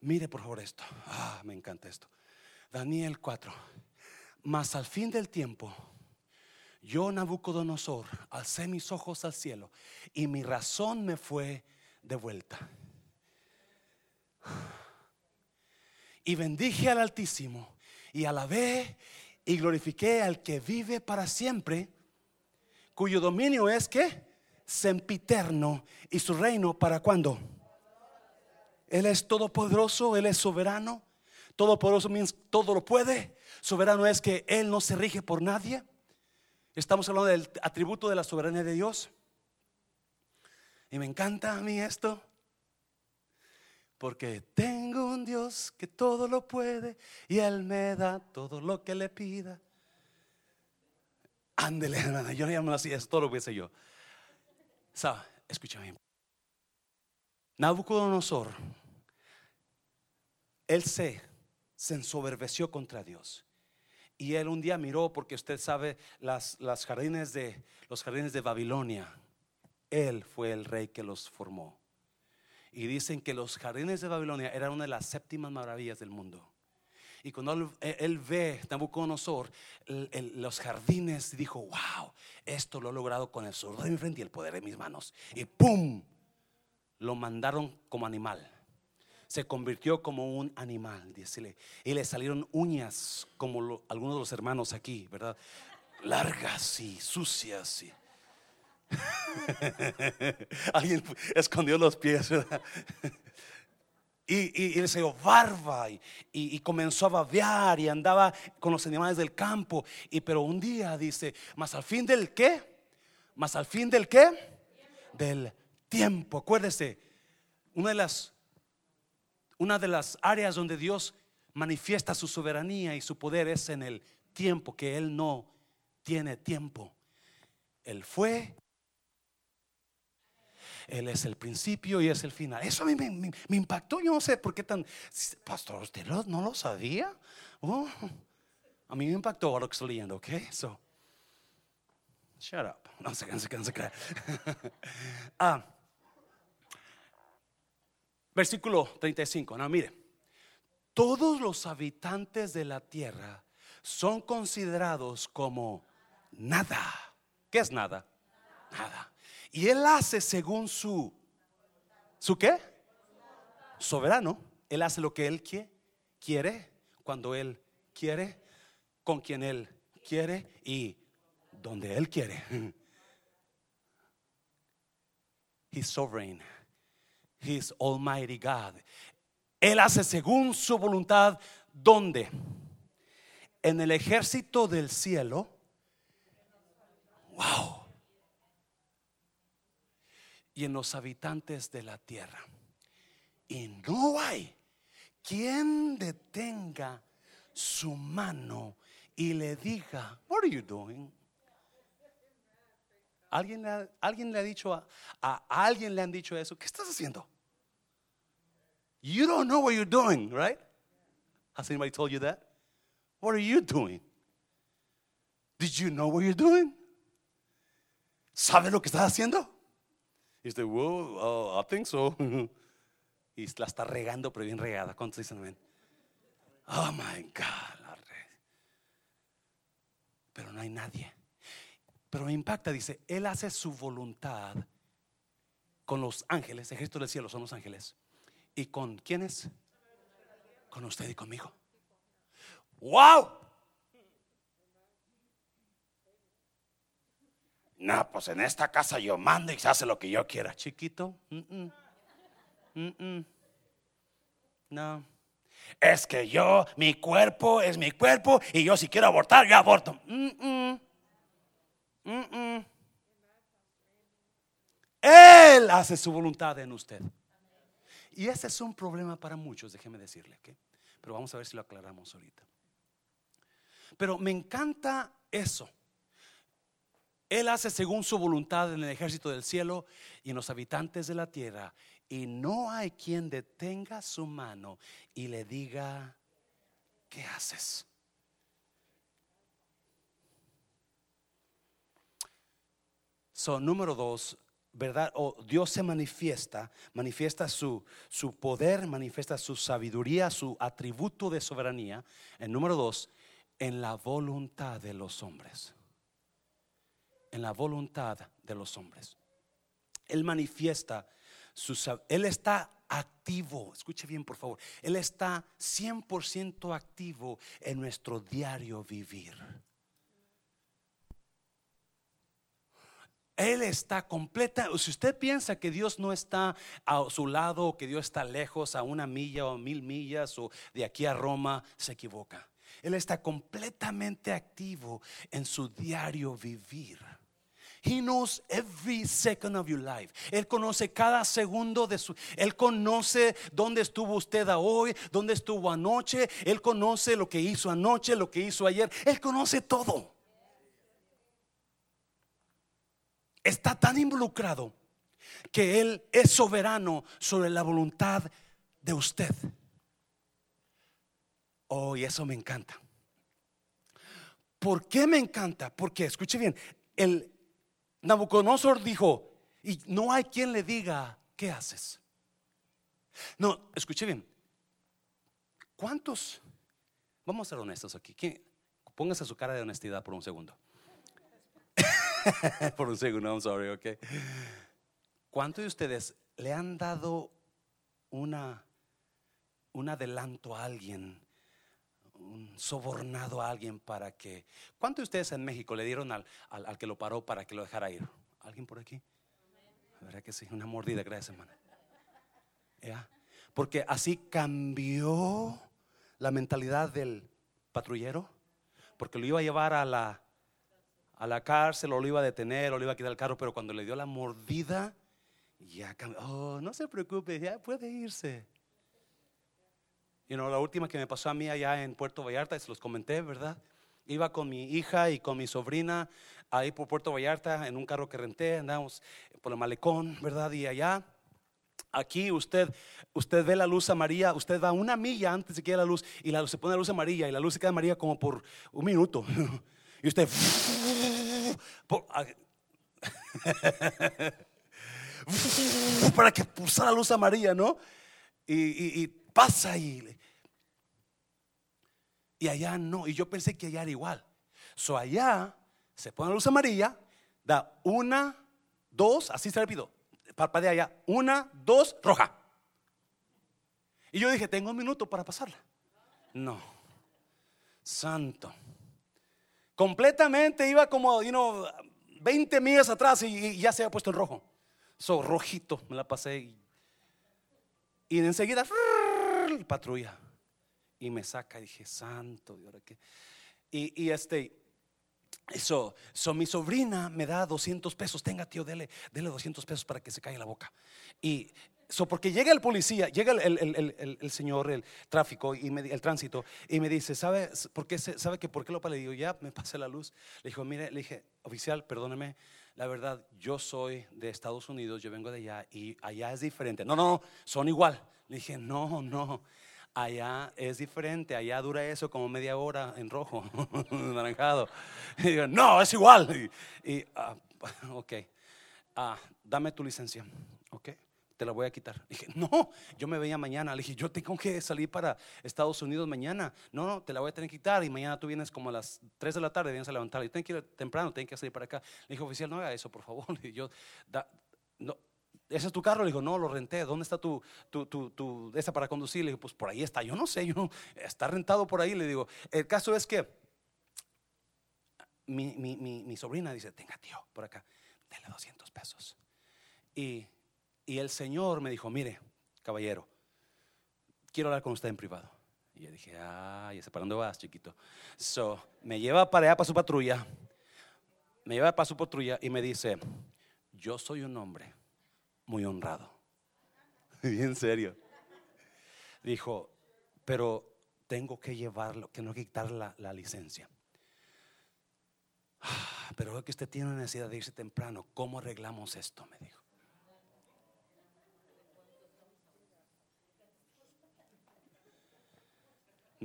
Mire por favor esto. Ah, me encanta esto. Daniel 4. Mas al fin del tiempo, yo Nabucodonosor alcé mis ojos al cielo y mi razón me fue de vuelta. Y bendije al Altísimo y alabé y glorifiqué al que vive para siempre, cuyo dominio es que sempiterno y su reino para cuando. Él es todopoderoso, Él es soberano. Todopoderoso means todo lo puede. Soberano es que Él no se rige por nadie. Estamos hablando del atributo de la soberanía de Dios. Y me encanta a mí esto. Porque tengo un Dios que todo lo puede y Él me da todo lo que le pida. Ándele, hermana, yo le llamo así, es todo lo que sé yo. ¿Sabe? Escúchame. Nabucodonosor, él se, se ensoberbeció contra Dios. Y él un día miró, porque usted sabe, las, jardines de, los jardines de Babilonia. Él fue el rey que los formó. Y dicen que los jardines de Babilonia eran una de las séptimas maravillas del mundo. Y cuando él, ve Nabucodonosor, los jardines, dijo, wow, esto lo he logrado con el sordo de mi frente y el poder de mis manos. Y ¡pum! Lo mandaron como animal se convirtió como un animal, dice, y le salieron uñas como algunos de los hermanos aquí, ¿verdad? Largas y sucias. Y... Alguien escondió los pies, ¿verdad? Y, y, le salió barba y, y, comenzó a babear y andaba con los animales del campo. Y pero un día dice, más al fin del qué? Más al fin del qué? Del tiempo. Acuérdese, una de las una de las áreas donde Dios manifiesta su soberanía y su poder es en el tiempo, que Él no tiene tiempo. Él fue, Él es el principio y es el final. Eso a mí me, impactó, yo no sé por qué tan... Pastor, ¿usted no lo sabía? Oh, a mí me impactó ahora que estoy ¿ok? So, shut up. No se canse, canse, Ah Versículo 35. No, mire. Todos los habitantes de la tierra son considerados como nada. ¿Qué es nada? Nada. Y él hace según su ¿Su qué? Soberano. Él hace lo que él quiere, cuando él quiere, con quien él quiere y donde él quiere. He's sovereign. His Almighty God. Él hace según su voluntad, ¿dónde? En el ejército del cielo. Wow. Y en los habitantes de la tierra. Y no hay quien detenga su mano y le diga, what are you doing? ¿Alguien le ha, alguien le ha dicho a, a alguien le han dicho eso? ¿Qué estás haciendo? You don't know what you're doing, right? Has anybody told you that? What are you doing? Did you know what you're doing? ¿Sabes lo que estás haciendo? Y usted, well, uh, I think so. y la está regando, pero bien regada. ¿Cuántos dicen amén? Oh my God. la Pero no hay nadie. Pero me impacta, dice, Él hace su voluntad con los ángeles, ejército del cielo son los ángeles. ¿Y con quiénes? Con usted y conmigo. ¡Wow! No, pues en esta casa yo mando y se hace lo que yo quiera. Chiquito. mm, mm, mm. No. Es que yo, mi cuerpo es mi cuerpo y yo si quiero abortar, yo aborto. Él hace su voluntad en usted. Y ese es un problema para muchos, déjeme decirle. ¿ok? Pero vamos a ver si lo aclaramos ahorita. Pero me encanta eso. Él hace según su voluntad en el ejército del cielo y en los habitantes de la tierra. Y no hay quien detenga su mano y le diga, ¿qué haces? So, número dos, ¿verdad? O Dios se manifiesta, manifiesta su, su poder, manifiesta su sabiduría, su atributo de soberanía. En número dos, en la voluntad de los hombres. En la voluntad de los hombres. Él manifiesta su Él está activo, escuche bien por favor, Él está 100% activo en nuestro diario vivir. Él está completa. Si usted piensa que Dios no está a su lado, o que Dios está lejos, a una milla o mil millas, o de aquí a Roma, se equivoca. Él está completamente activo en su diario vivir. He knows every second of your life. Él conoce cada segundo de su. Él conoce dónde estuvo usted a hoy, dónde estuvo anoche. Él conoce lo que hizo anoche, lo que hizo ayer. Él conoce todo. Está tan involucrado que Él es soberano sobre la voluntad de usted. Oh, y eso me encanta. ¿Por qué me encanta? Porque, escuche bien, el Nabucodonosor dijo, y no hay quien le diga, ¿qué haces? No, escuche bien. ¿Cuántos? Vamos a ser honestos aquí. ¿Quién- Póngase su cara de honestidad por un segundo. por un segundo, I'm sorry, ok. ¿Cuántos de ustedes le han dado una, un adelanto a alguien, un sobornado a alguien para que... ¿Cuántos de ustedes en México le dieron al, al, al que lo paró para que lo dejara ir? ¿Alguien por aquí? ¿Verdad que sí? Una mordida, gracias, hermana. ¿Ya? Porque así cambió la mentalidad del patrullero, porque lo iba a llevar a la, a la cárcel o lo iba a detener o le iba a quitar el carro, pero cuando le dio la mordida, ya cambió. Oh, no se preocupe, ya puede irse. Y no, la última que me pasó a mí allá en Puerto Vallarta, se los comenté, ¿verdad? Iba con mi hija y con mi sobrina ahí por Puerto Vallarta en un carro que renté, andamos por el malecón, ¿verdad? Y allá, aquí usted, usted ve la luz amarilla, usted va una milla antes de que la luz y la, se pone la luz amarilla y la luz se queda amarilla como por un minuto. Y usted, para que pulsara la luz amarilla, ¿no? Y, pasa y, y allá no. Y yo pensé que allá era igual. So allá se pone la luz amarilla, da una, dos, así se rápido. Parpadea allá, una, dos, roja. Y yo dije, tengo un minuto para pasarla. No, santo. Completamente iba como, you know, 20 millas atrás y, ya se había puesto en rojo. So, rojito, me la pasé. Y, y enseguida, patrulla. Y me saca y dije, santo, ¿y qué? Y, y este, eso, so, mi sobrina me da 200 pesos. Tenga, tío, dele, dele 200 pesos para que se caiga la boca. Y So, porque llega el policía, llega el, el- el- el- señor, el tráfico y me el tránsito, y me dice, ¿sabe, por qué, ¿sabe que por qué lo para? Le digo, ya me pasé la luz. Le dijo, mire, le dije, oficial, perdóneme, la verdad, yo soy de Estados Unidos, yo vengo de allá y allá es diferente. No, no, son igual. Le dije, no, no, allá es diferente, allá dura eso como media hora en rojo, naranjado. Y digo, no, es igual. Y, y, ah, ok, ah, dame tu licencia, ok, te la voy a quitar. Le dije, no, yo me veía mañana. Le dije, yo tengo que salir para Estados Unidos mañana. No, no, te la voy a tener que quitar y mañana tú vienes como a las 3 de la tarde, vienes a levantar. Yo tengo que ir temprano, tengo que salir para acá. Le dije, oficial, no haga eso, por favor. Y yo, da- no, ¿Ese es tu carro? Le digo, no, lo renté. ¿Dónde está tu, tu, tu, esa para conducir? Le digo, pues por ahí está. Yo no sé, yo no, está rentado por ahí. Le digo, el caso es que mi, mi, mi, sobrina dice, tenga tío, por acá, dele 200 pesos. Y, y el Señor me dijo, mire, caballero, quiero hablar con usted en privado. Y yo dije, ay, ¿ese para dónde vas, chiquito? So, me lleva para allá, para su patrulla. Me lleva para su patrulla y me dice, yo soy un hombre muy honrado. Bien serio. Dijo, pero tengo que llevarlo, que no quitar la, la licencia. "Ah, Pero es que usted tiene necesidad de irse temprano. ¿Cómo arreglamos esto? Me dijo.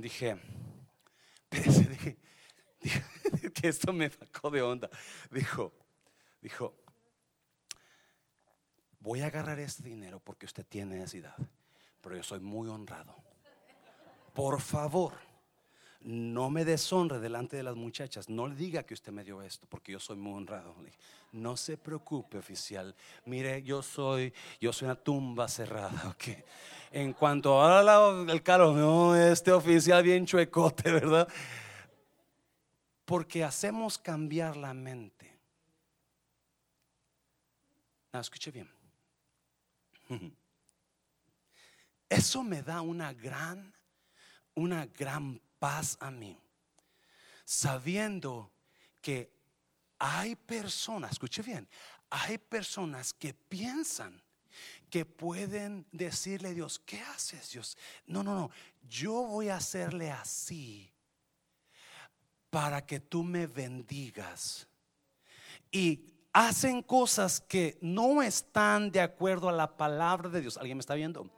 Dije, dije, dije, que esto me sacó de onda. Dijo, dijo, voy a agarrar este dinero porque usted tiene necesidad, pero yo soy muy honrado. Por favor, no me deshonre delante de las muchachas. No le diga que usted me dio esto, porque yo soy muy honrado. No se preocupe, oficial. Mire, yo soy, yo soy una tumba cerrada. ¿ok? En cuanto a la- el carro, no, este oficial bien chuecote, ¿verdad? Porque hacemos cambiar la mente. No, escuche bien. Eso me da una gran, una gran paz a mí, sabiendo que hay personas, escuche bien, hay personas que piensan que pueden decirle a Dios, ¿qué haces Dios? No, no, no, yo voy a hacerle así para que tú me bendigas. Y hacen cosas que no están de acuerdo a la palabra de Dios. ¿Alguien me está viendo?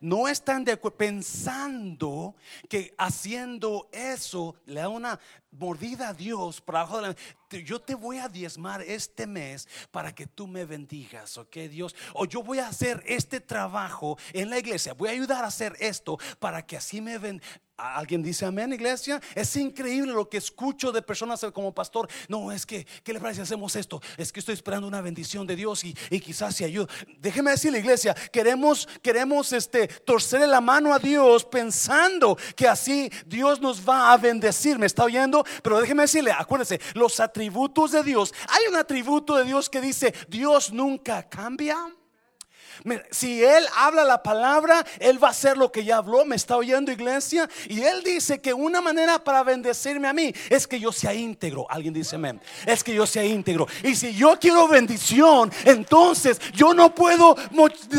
No están de acuerdo pensando que haciendo eso le da una mordida a Dios para abajo de la yo te voy a diezmar este mes para que tú me bendigas, ¿ok Dios? O yo voy a hacer este trabajo en la iglesia, voy a ayudar a hacer esto para que así me ven. ¿Alguien dice amén, iglesia? Es increíble lo que escucho de personas como pastor. No, es que, ¿qué le parece si hacemos esto? Es que estoy esperando una bendición de Dios y, y quizás se ayude. Déjeme decirle, iglesia, queremos, queremos este, torcerle la mano a Dios pensando que así Dios nos va a bendecir. ¿Me está oyendo? Pero déjeme decirle, acuérdese, los atributos de Dios. Hay un atributo de Dios que dice, Dios nunca cambia. Si Él habla la palabra, Él va a hacer lo que ya habló. ¿Me está oyendo, iglesia? Y Él dice que una manera para bendecirme a mí es que yo sea íntegro. Alguien dice amén. Es que yo sea íntegro. Y si yo quiero bendición, entonces yo no puedo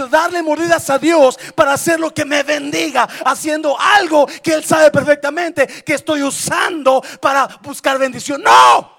darle mordidas a Dios para hacer lo que me bendiga, haciendo algo que Él sabe perfectamente que estoy usando para buscar bendición. No.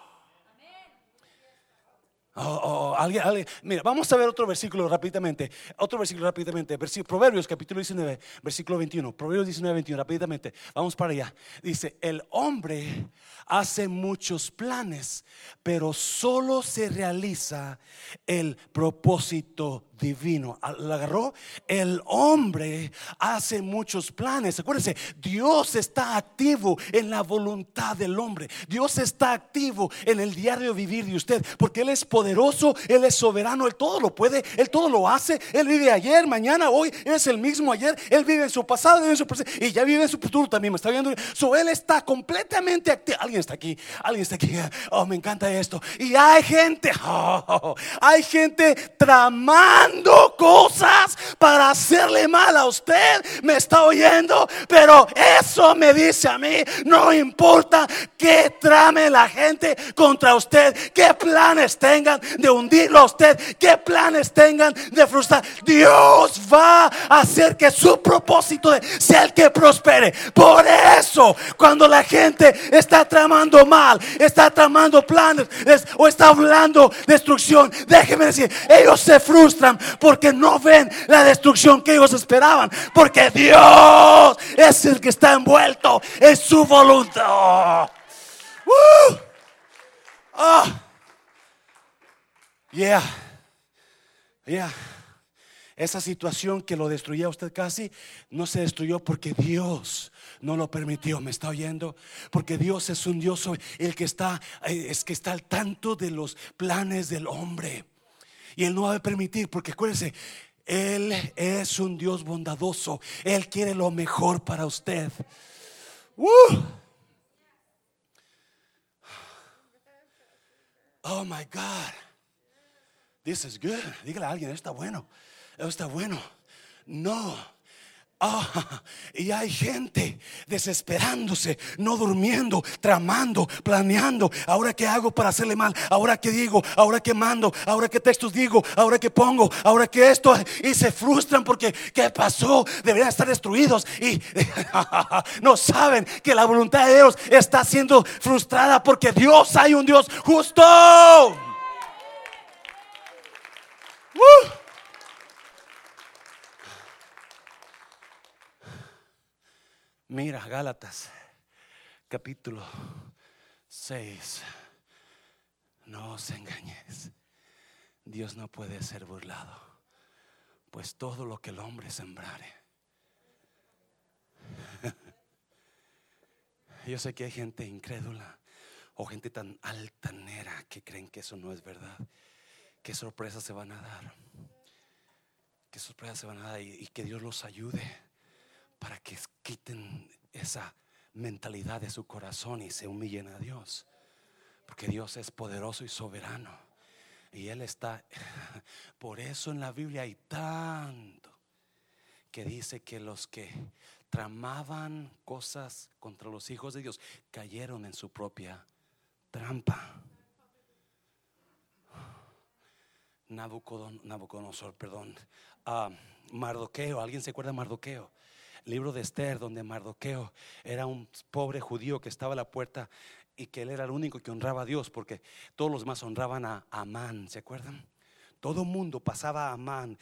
Oh, oh, oh alguien, alguien- mira, vamos a ver otro versículo rápidamente. Otro versículo rápidamente. Proverbios capítulo 19, versículo 21. Proverbios 19, 21, rápidamente. Vamos para allá. Dice, el hombre hace muchos planes, pero solo se realiza el propósito divino. ¿Lo agarró? El hombre hace muchos planes. Acuérdense, Dios está activo en la voluntad del hombre. Dios está activo en el diario vivir de usted, porque Él es poderoso, Él es soberano, Él todo lo puede, Él todo lo hace. Él vive ayer, mañana, hoy, es el mismo ayer. Él vive en su pasado, vive en su presente y ya vive en su futuro también. ¿Me está viendo? So, él está completamente activo. Alguien está aquí, alguien está aquí. Oh, me encanta esto. Y hay gente, oh, hay gente tramando cosas para hacerle mal a usted. Me está oyendo, pero eso me dice a mí, no importa que trame la gente contra usted, qué planes tengan de hundirlo a usted, qué planes tengan de frustrar, Dios va a hacer que su propósito sea el que prospere. Por eso, cuando la gente está tramando mal, está tramando planes o está hablando destrucción, déjeme decir, ellos se frustran porque no ven la destrucción que ellos esperaban, porque Dios es el que está envuelto en su voluntad. Oh. Yeah. Yeah. Esa situación que lo destruyó usted casi, no se destruyó porque Dios no lo permitió. ¿Me está oyendo? Porque Dios es un Dios el que está, eh, es que está al tanto de los planes del hombre. Y Él no va a permitir, porque acuérdese, Él es un Dios bondadoso. Él quiere lo mejor para usted. Oh my God. This is good. Dígale a alguien, está bueno. Está bueno. No. Ah, y hay gente desesperándose, no durmiendo, tramando, planeando. Ahora qué hago para hacerle mal, ahora qué digo, ahora qué mando, ahora qué textos digo, ahora qué pongo, ahora qué esto. Y se frustran porque qué pasó, deberían estar destruidos y no saben que la voluntad de Dios está siendo frustrada porque Dios hay un Dios justo. Mira, Gálatas, capítulo 6. No os engañes. Dios no puede ser burlado, pues todo lo que el hombre sembrare. Yo sé que hay gente incrédula o gente tan altanera que creen que eso no es verdad. Qué sorpresas se van a dar. Qué sorpresas se van a dar y, y que Dios los ayude para que quiten esa mentalidad de su corazón y se humillen a Dios. Porque Dios es poderoso y soberano. Y Él está... Por eso en la Biblia hay tanto que dice que los que tramaban cosas contra los hijos de Dios cayeron en su propia trampa. Nabucodonosor, perdón. Mardoqueo, ¿alguien se acuerda de Mardoqueo? libro de Esther, donde Mardoqueo era un pobre judío que estaba a la puerta y que él era el único que honraba a Dios, porque todos los demás honraban a Amán, ¿se acuerdan? Todo mundo pasaba a Amán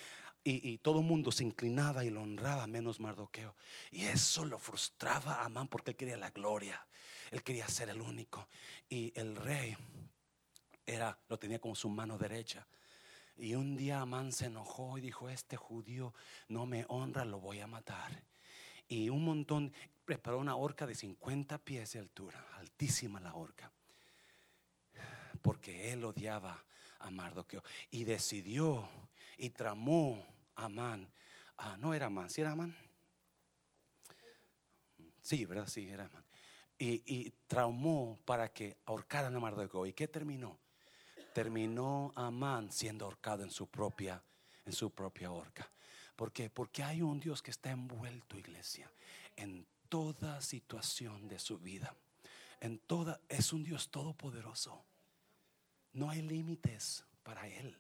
y, todo el mundo se inclinaba y lo honraba, menos Mardoqueo. Y eso lo frustraba a Amán porque él quería la gloria, él quería ser el único. Y el rey era, lo tenía como su mano derecha. Y un día Amán se enojó y dijo, este judío no me honra, lo voy a matar y un montón, preparó una horca de 50 pies de altura, altísima la horca, porque él odiaba a Mardoqueo y decidió y tramó a Amán. Ah, no era Amán, ¿sí era Amán? Sí, ¿verdad? Sí, era Amán. Y, y traumó para que ahorcaran a Mardoqueo. ¿Y qué terminó? Terminó Amán siendo ahorcado en su propia, en su propia horca. ¿Por qué? Porque hay un Dios que está envuelto, iglesia, en toda situación de su vida. En toda, es un Dios todopoderoso. No hay límites para Él.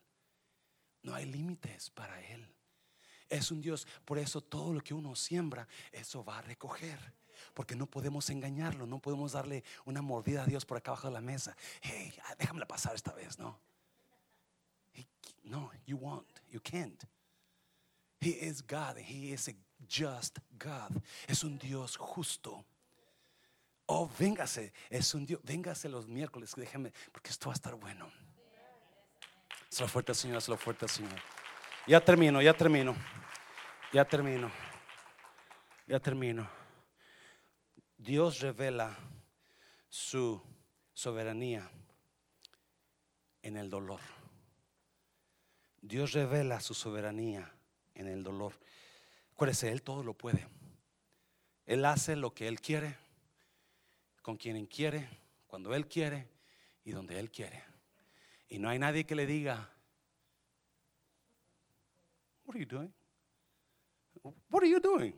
No hay límites para Él. Es un Dios, por eso todo lo que uno siembra, eso va a recoger. Porque no podemos engañarlo, no podemos darle una mordida a Dios por acá abajo de la mesa. Hey, ah, déjame pasar esta vez, no. No, you won't, you can't. He is God. He is a just God. Es un Dios justo. Oh, véngase. Es un Dios. Véngase los miércoles. Déjame, porque esto va a estar bueno. Es lo fuerte, Señor. Es lo fuerte, Señor. Ya termino, ya termino. Ya termino. Ya termino. Dios revela su soberanía en el dolor. Dios revela su soberanía en el dolor. Acuérdese, Él todo lo puede. Él hace lo que Él quiere, con quien quiere, cuando Él quiere y donde Él quiere. Y no hay nadie que le diga, What are you doing? What are you doing?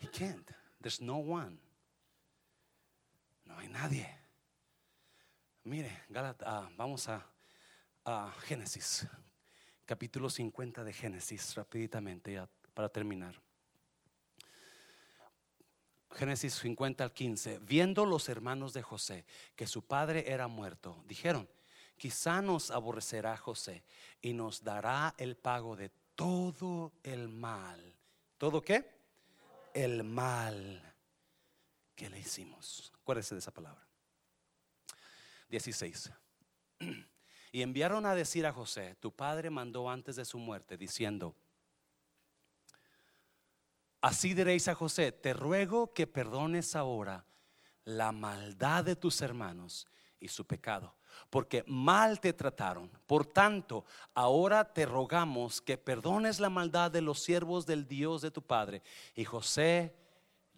He can't. There's no one. No hay nadie. Mire, ah, vamos a a Génesis, capítulo 50 de Génesis, rapiditamente ya para terminar. Génesis 50 al 15. Viendo los hermanos de José que su padre era muerto, dijeron, quizá nos aborrecerá José y nos dará el pago de todo el mal. ¿Todo qué? El mal que le hicimos. Acuérdese de esa palabra. 16. Y enviaron a decir a José, tu padre mandó antes de su muerte, diciendo, así diréis a José, te ruego que perdones ahora la maldad de tus hermanos y su pecado, porque mal te trataron. Por tanto, ahora te rogamos que perdones la maldad de los siervos del Dios de tu Padre. Y José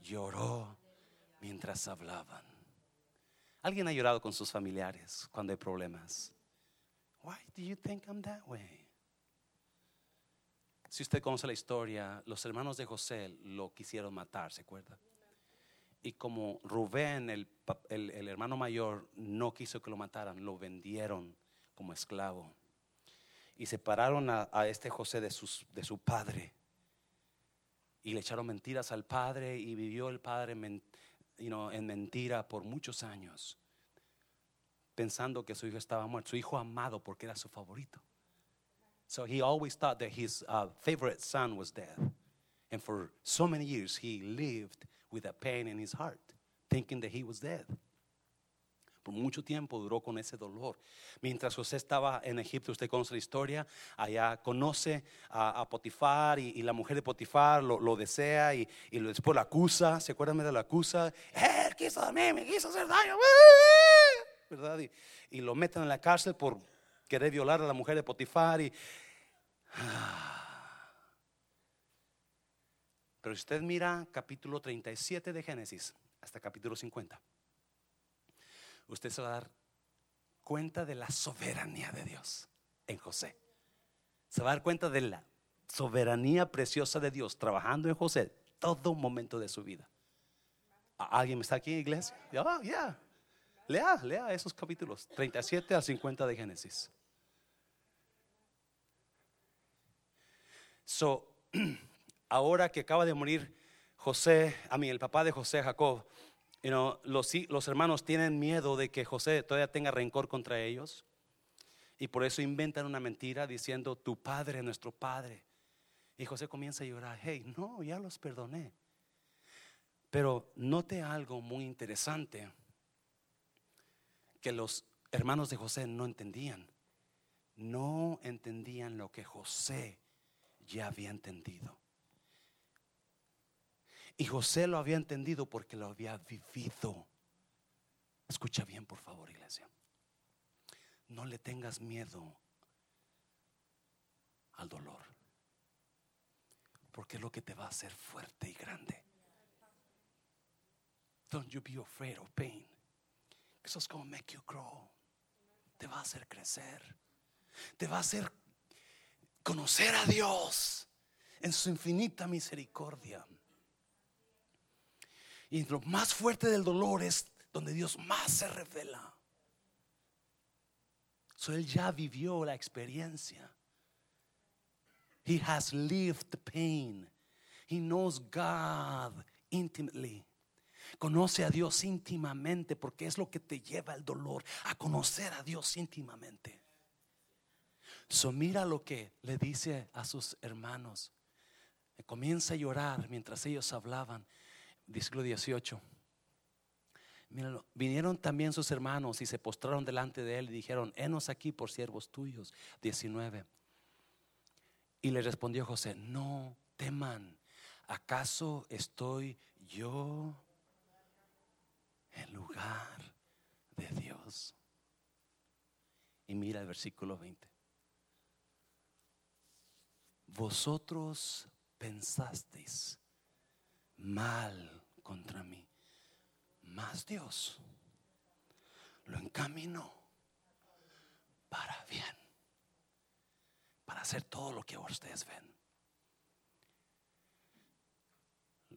lloró mientras hablaban. ¿Alguien ha llorado con sus familiares cuando hay problemas? Why do you think I'm that way? Si usted conoce la historia, los hermanos de José lo quisieron matar, ¿se acuerda? Y como Rubén, el, el, hermano mayor, no quiso que lo mataran, lo vendieron como esclavo. Y separaron a, a este José de, sus, de su padre. Y le echaron mentiras al padre y vivió el padre en mentira por muchos años, pensando que su hijo estaba muerto, su hijo amado porque era su favorito. So he always thought that his uh, favorite son was dead. And for so many years, he lived with a pain in his heart, thinking that he was dead. Por mucho tiempo duró con ese dolor. Mientras José estaba en Egipto, usted conoce la historia, allá conoce a, Potifar y, la mujer de Potifar lo, desea y, y, después la acusa. ¿Se acuerdan de la acusa? Él quiso a mí, me quiso hacer daño. ¿Verdad? Y, y lo meten en la cárcel por querer violar a la mujer de Potifar y... Pero si usted mira capítulo 37 de Génesis hasta capítulo 50, usted se va a dar cuenta de la soberanía de Dios en José. Se va a dar cuenta de la soberanía preciosa de Dios trabajando en José todo momento de su vida. ¿Alguien está aquí, iglesia? Ya, ya. Lea, lea esos capítulos, 37 al 50 de Génesis. So, ahora que acaba de morir José, a mí, el papá de José, Jacob, los, los hermanos tienen miedo de que José todavía tenga rencor contra ellos. Y por eso inventan una mentira diciendo, tu padre, nuestro padre. Y José comienza a llorar, hey, no, ya los perdoné. Pero note algo muy interesante que los hermanos de José no entendían. No entendían lo que José ya había entendido. Y José lo había entendido porque lo había vivido. Escucha bien, por favor, iglesia. No le tengas miedo al dolor. Porque es lo que te va a hacer fuerte y grande. Don't you be afraid of pain. Eso es como make you grow. Te va a hacer crecer. Te va a hacer conocer a Dios en su infinita misericordia. Y lo más fuerte del dolor es donde Dios más se revela. So él ya vivió la experiencia. He has lived the pain. He knows God intimately. Conoce a Dios íntimamente porque es lo que te lleva el dolor, a conocer a Dios íntimamente. So mira lo que le dice a sus hermanos. Comienza a llorar mientras ellos hablaban. Versículo 18. Míralo. Vinieron también sus hermanos y se postraron delante de él y dijeron, henos aquí por siervos tuyos. 19. Y le respondió José, no teman, ¿acaso estoy yo en lugar de Dios? Y mira el versículo 20 vosotros pensasteis mal contra mí, mas Dios lo encaminó para bien, para hacer todo lo que ustedes ven.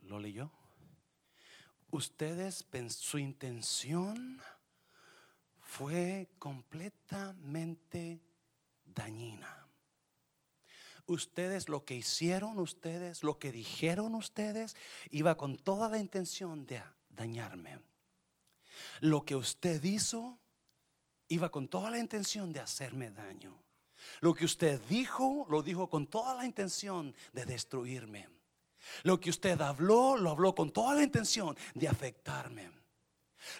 ¿Lo leyó? Ustedes, su intención fue completamente dañina. Ustedes lo que hicieron ustedes, lo que dijeron ustedes, iba con toda la intención de dañarme. Lo que usted hizo iba con toda la intención de hacerme daño. Lo que usted dijo, lo dijo con toda la intención de destruirme. Lo que usted habló, lo habló con toda la intención de afectarme.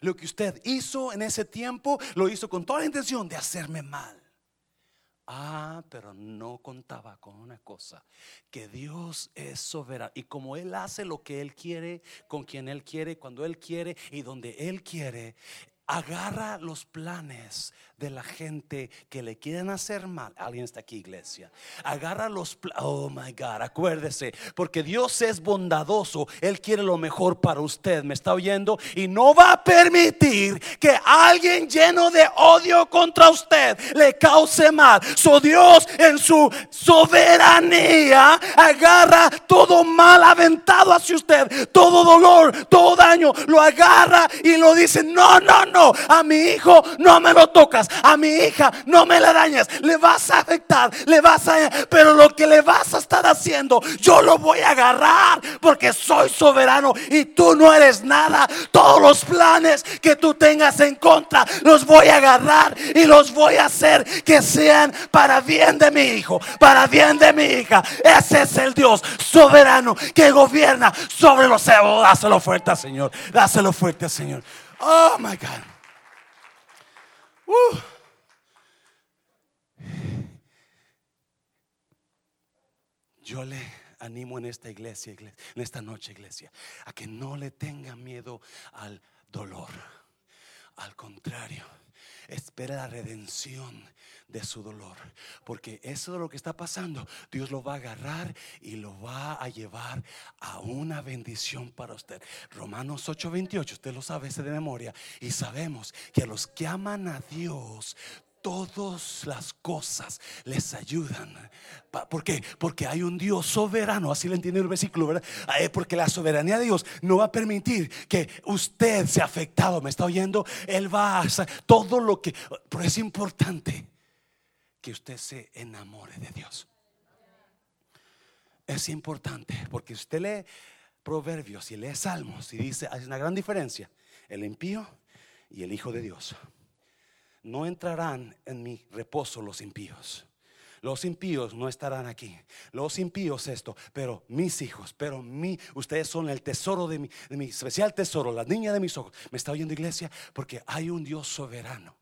Lo que usted hizo en ese tiempo, lo hizo con toda la intención de hacerme mal. Ah, pero no contaba con una cosa, que Dios es soberano. Y como Él hace lo que Él quiere, con quien Él quiere, cuando Él quiere y donde Él quiere, agarra los planes de la gente que le quieren hacer mal. Alguien está aquí, iglesia. Agarra los Oh my God, acuérdese, porque Dios es bondadoso. Él quiere lo mejor para usted. ¿Me está oyendo? Y no va a permitir que alguien lleno de odio contra usted le cause mal. So Dios en su soberanía agarra todo mal aventado hacia usted, todo dolor, todo daño, lo agarra y lo dice: No, no, no, a mi hijo no me lo tocas a mi hija, no me la dañes, le vas a afectar, le vas a, pero lo que le vas a estar haciendo, yo lo voy a agarrar porque soy soberano y tú no eres nada. Todos los planes que tú tengas en contra, los voy a agarrar y los voy a hacer que sean para bien de mi hijo, para bien de mi hija. Ese es el Dios soberano que gobierna sobre los cielos. Dáselo fuerte, Señor. Dáselo fuerte, Señor. Oh my God. Yo le animo en esta iglesia, en esta noche, iglesia, a que no le tenga miedo al dolor. Al contrario, espera la redención de su dolor. Porque eso de lo que está pasando, Dios lo va a agarrar y lo va a llevar a una bendición para usted. Romanos 8:28, usted lo sabe ese de memoria. Y sabemos que a los que aman a Dios, todas las cosas les ayudan. ¿Por qué? Porque hay un Dios soberano, así le entiende el versículo, ¿verdad? Eh, porque la soberanía de Dios no va a permitir que usted sea afectado, ¿me está oyendo? Él va a hacer todo lo que... Pero es importante que usted se enamore de Dios. Es importante, porque usted lee proverbios y lee salmos y dice, hay una gran diferencia, el impío y el hijo de Dios no entrarán en mi reposo los impíos. Los impíos no estarán aquí. Los impíos esto, pero mis hijos, pero mi, ustedes son el tesoro de mi, de mi especial tesoro, la niña de mis ojos. ¿Me está oyendo iglesia? Porque hay un Dios soberano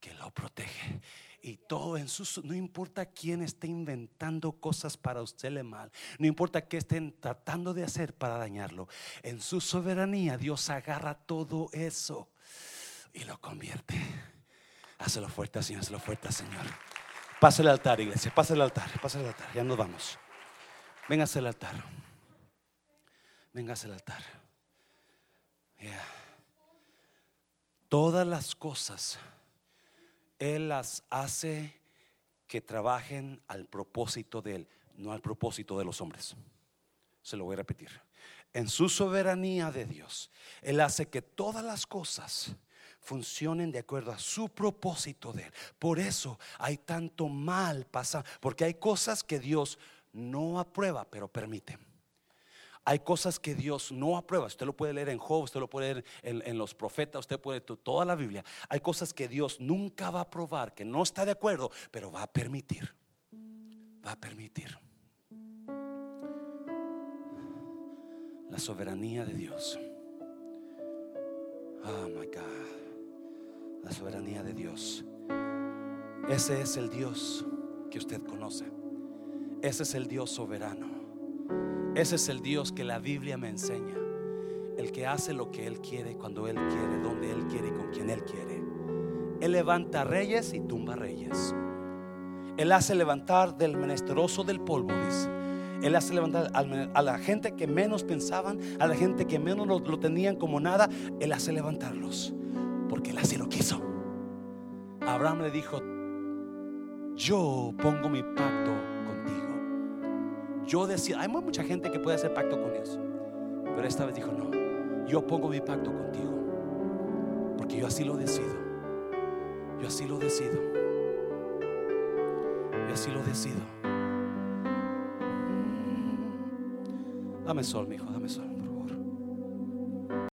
que lo protege. Y todo en su, no importa quién esté inventando cosas para usted mal, no importa qué estén tratando de hacer para dañarlo, en su soberanía Dios agarra todo eso y lo convierte Hazlo fuerte, Señor, hazlo fuerte, Señor. Pase el altar, iglesia, pase el altar, pase el altar, ya nos vamos. Venga al altar. Venga al altar. Todas las cosas Él las hace que trabajen al propósito de Él, no al propósito de los hombres. Se lo voy a repetir. En su soberanía de Dios, Él hace que todas las cosas funcionen de acuerdo a su propósito de Él. Por eso hay tanto mal pasando, porque hay cosas que Dios no aprueba, pero permite. Hay cosas que Dios no aprueba. Usted lo puede leer en Job, usted lo puede leer en, los profetas, usted puede leer toda la Biblia. Hay cosas que Dios nunca va a aprobar, que no está de acuerdo, pero va a permitir. Va a permitir. La soberanía de Dios. Oh my God la soberanía de Dios. Ese es el Dios que usted conoce. Ese es el Dios soberano. Ese es el Dios que la Biblia me enseña. El que hace lo que Él quiere, cuando Él quiere, donde Él quiere y con quien Él quiere. Él levanta reyes y tumba reyes. Él hace levantar del menesteroso del polvo, dice. Él hace levantar a la gente que menos pensaban, a la gente que menos lo, lo tenían como nada. Él hace levantarlos porque Él así lo quiso. Abraham le dijo, yo pongo mi pacto. Yo decía, hay mucha gente que puede hacer pacto con Dios, pero esta vez dijo, no, yo pongo mi pacto contigo, porque yo así lo decido. Yo así lo decido. Y así lo decido. Dame sol, mi hijo, dame sol.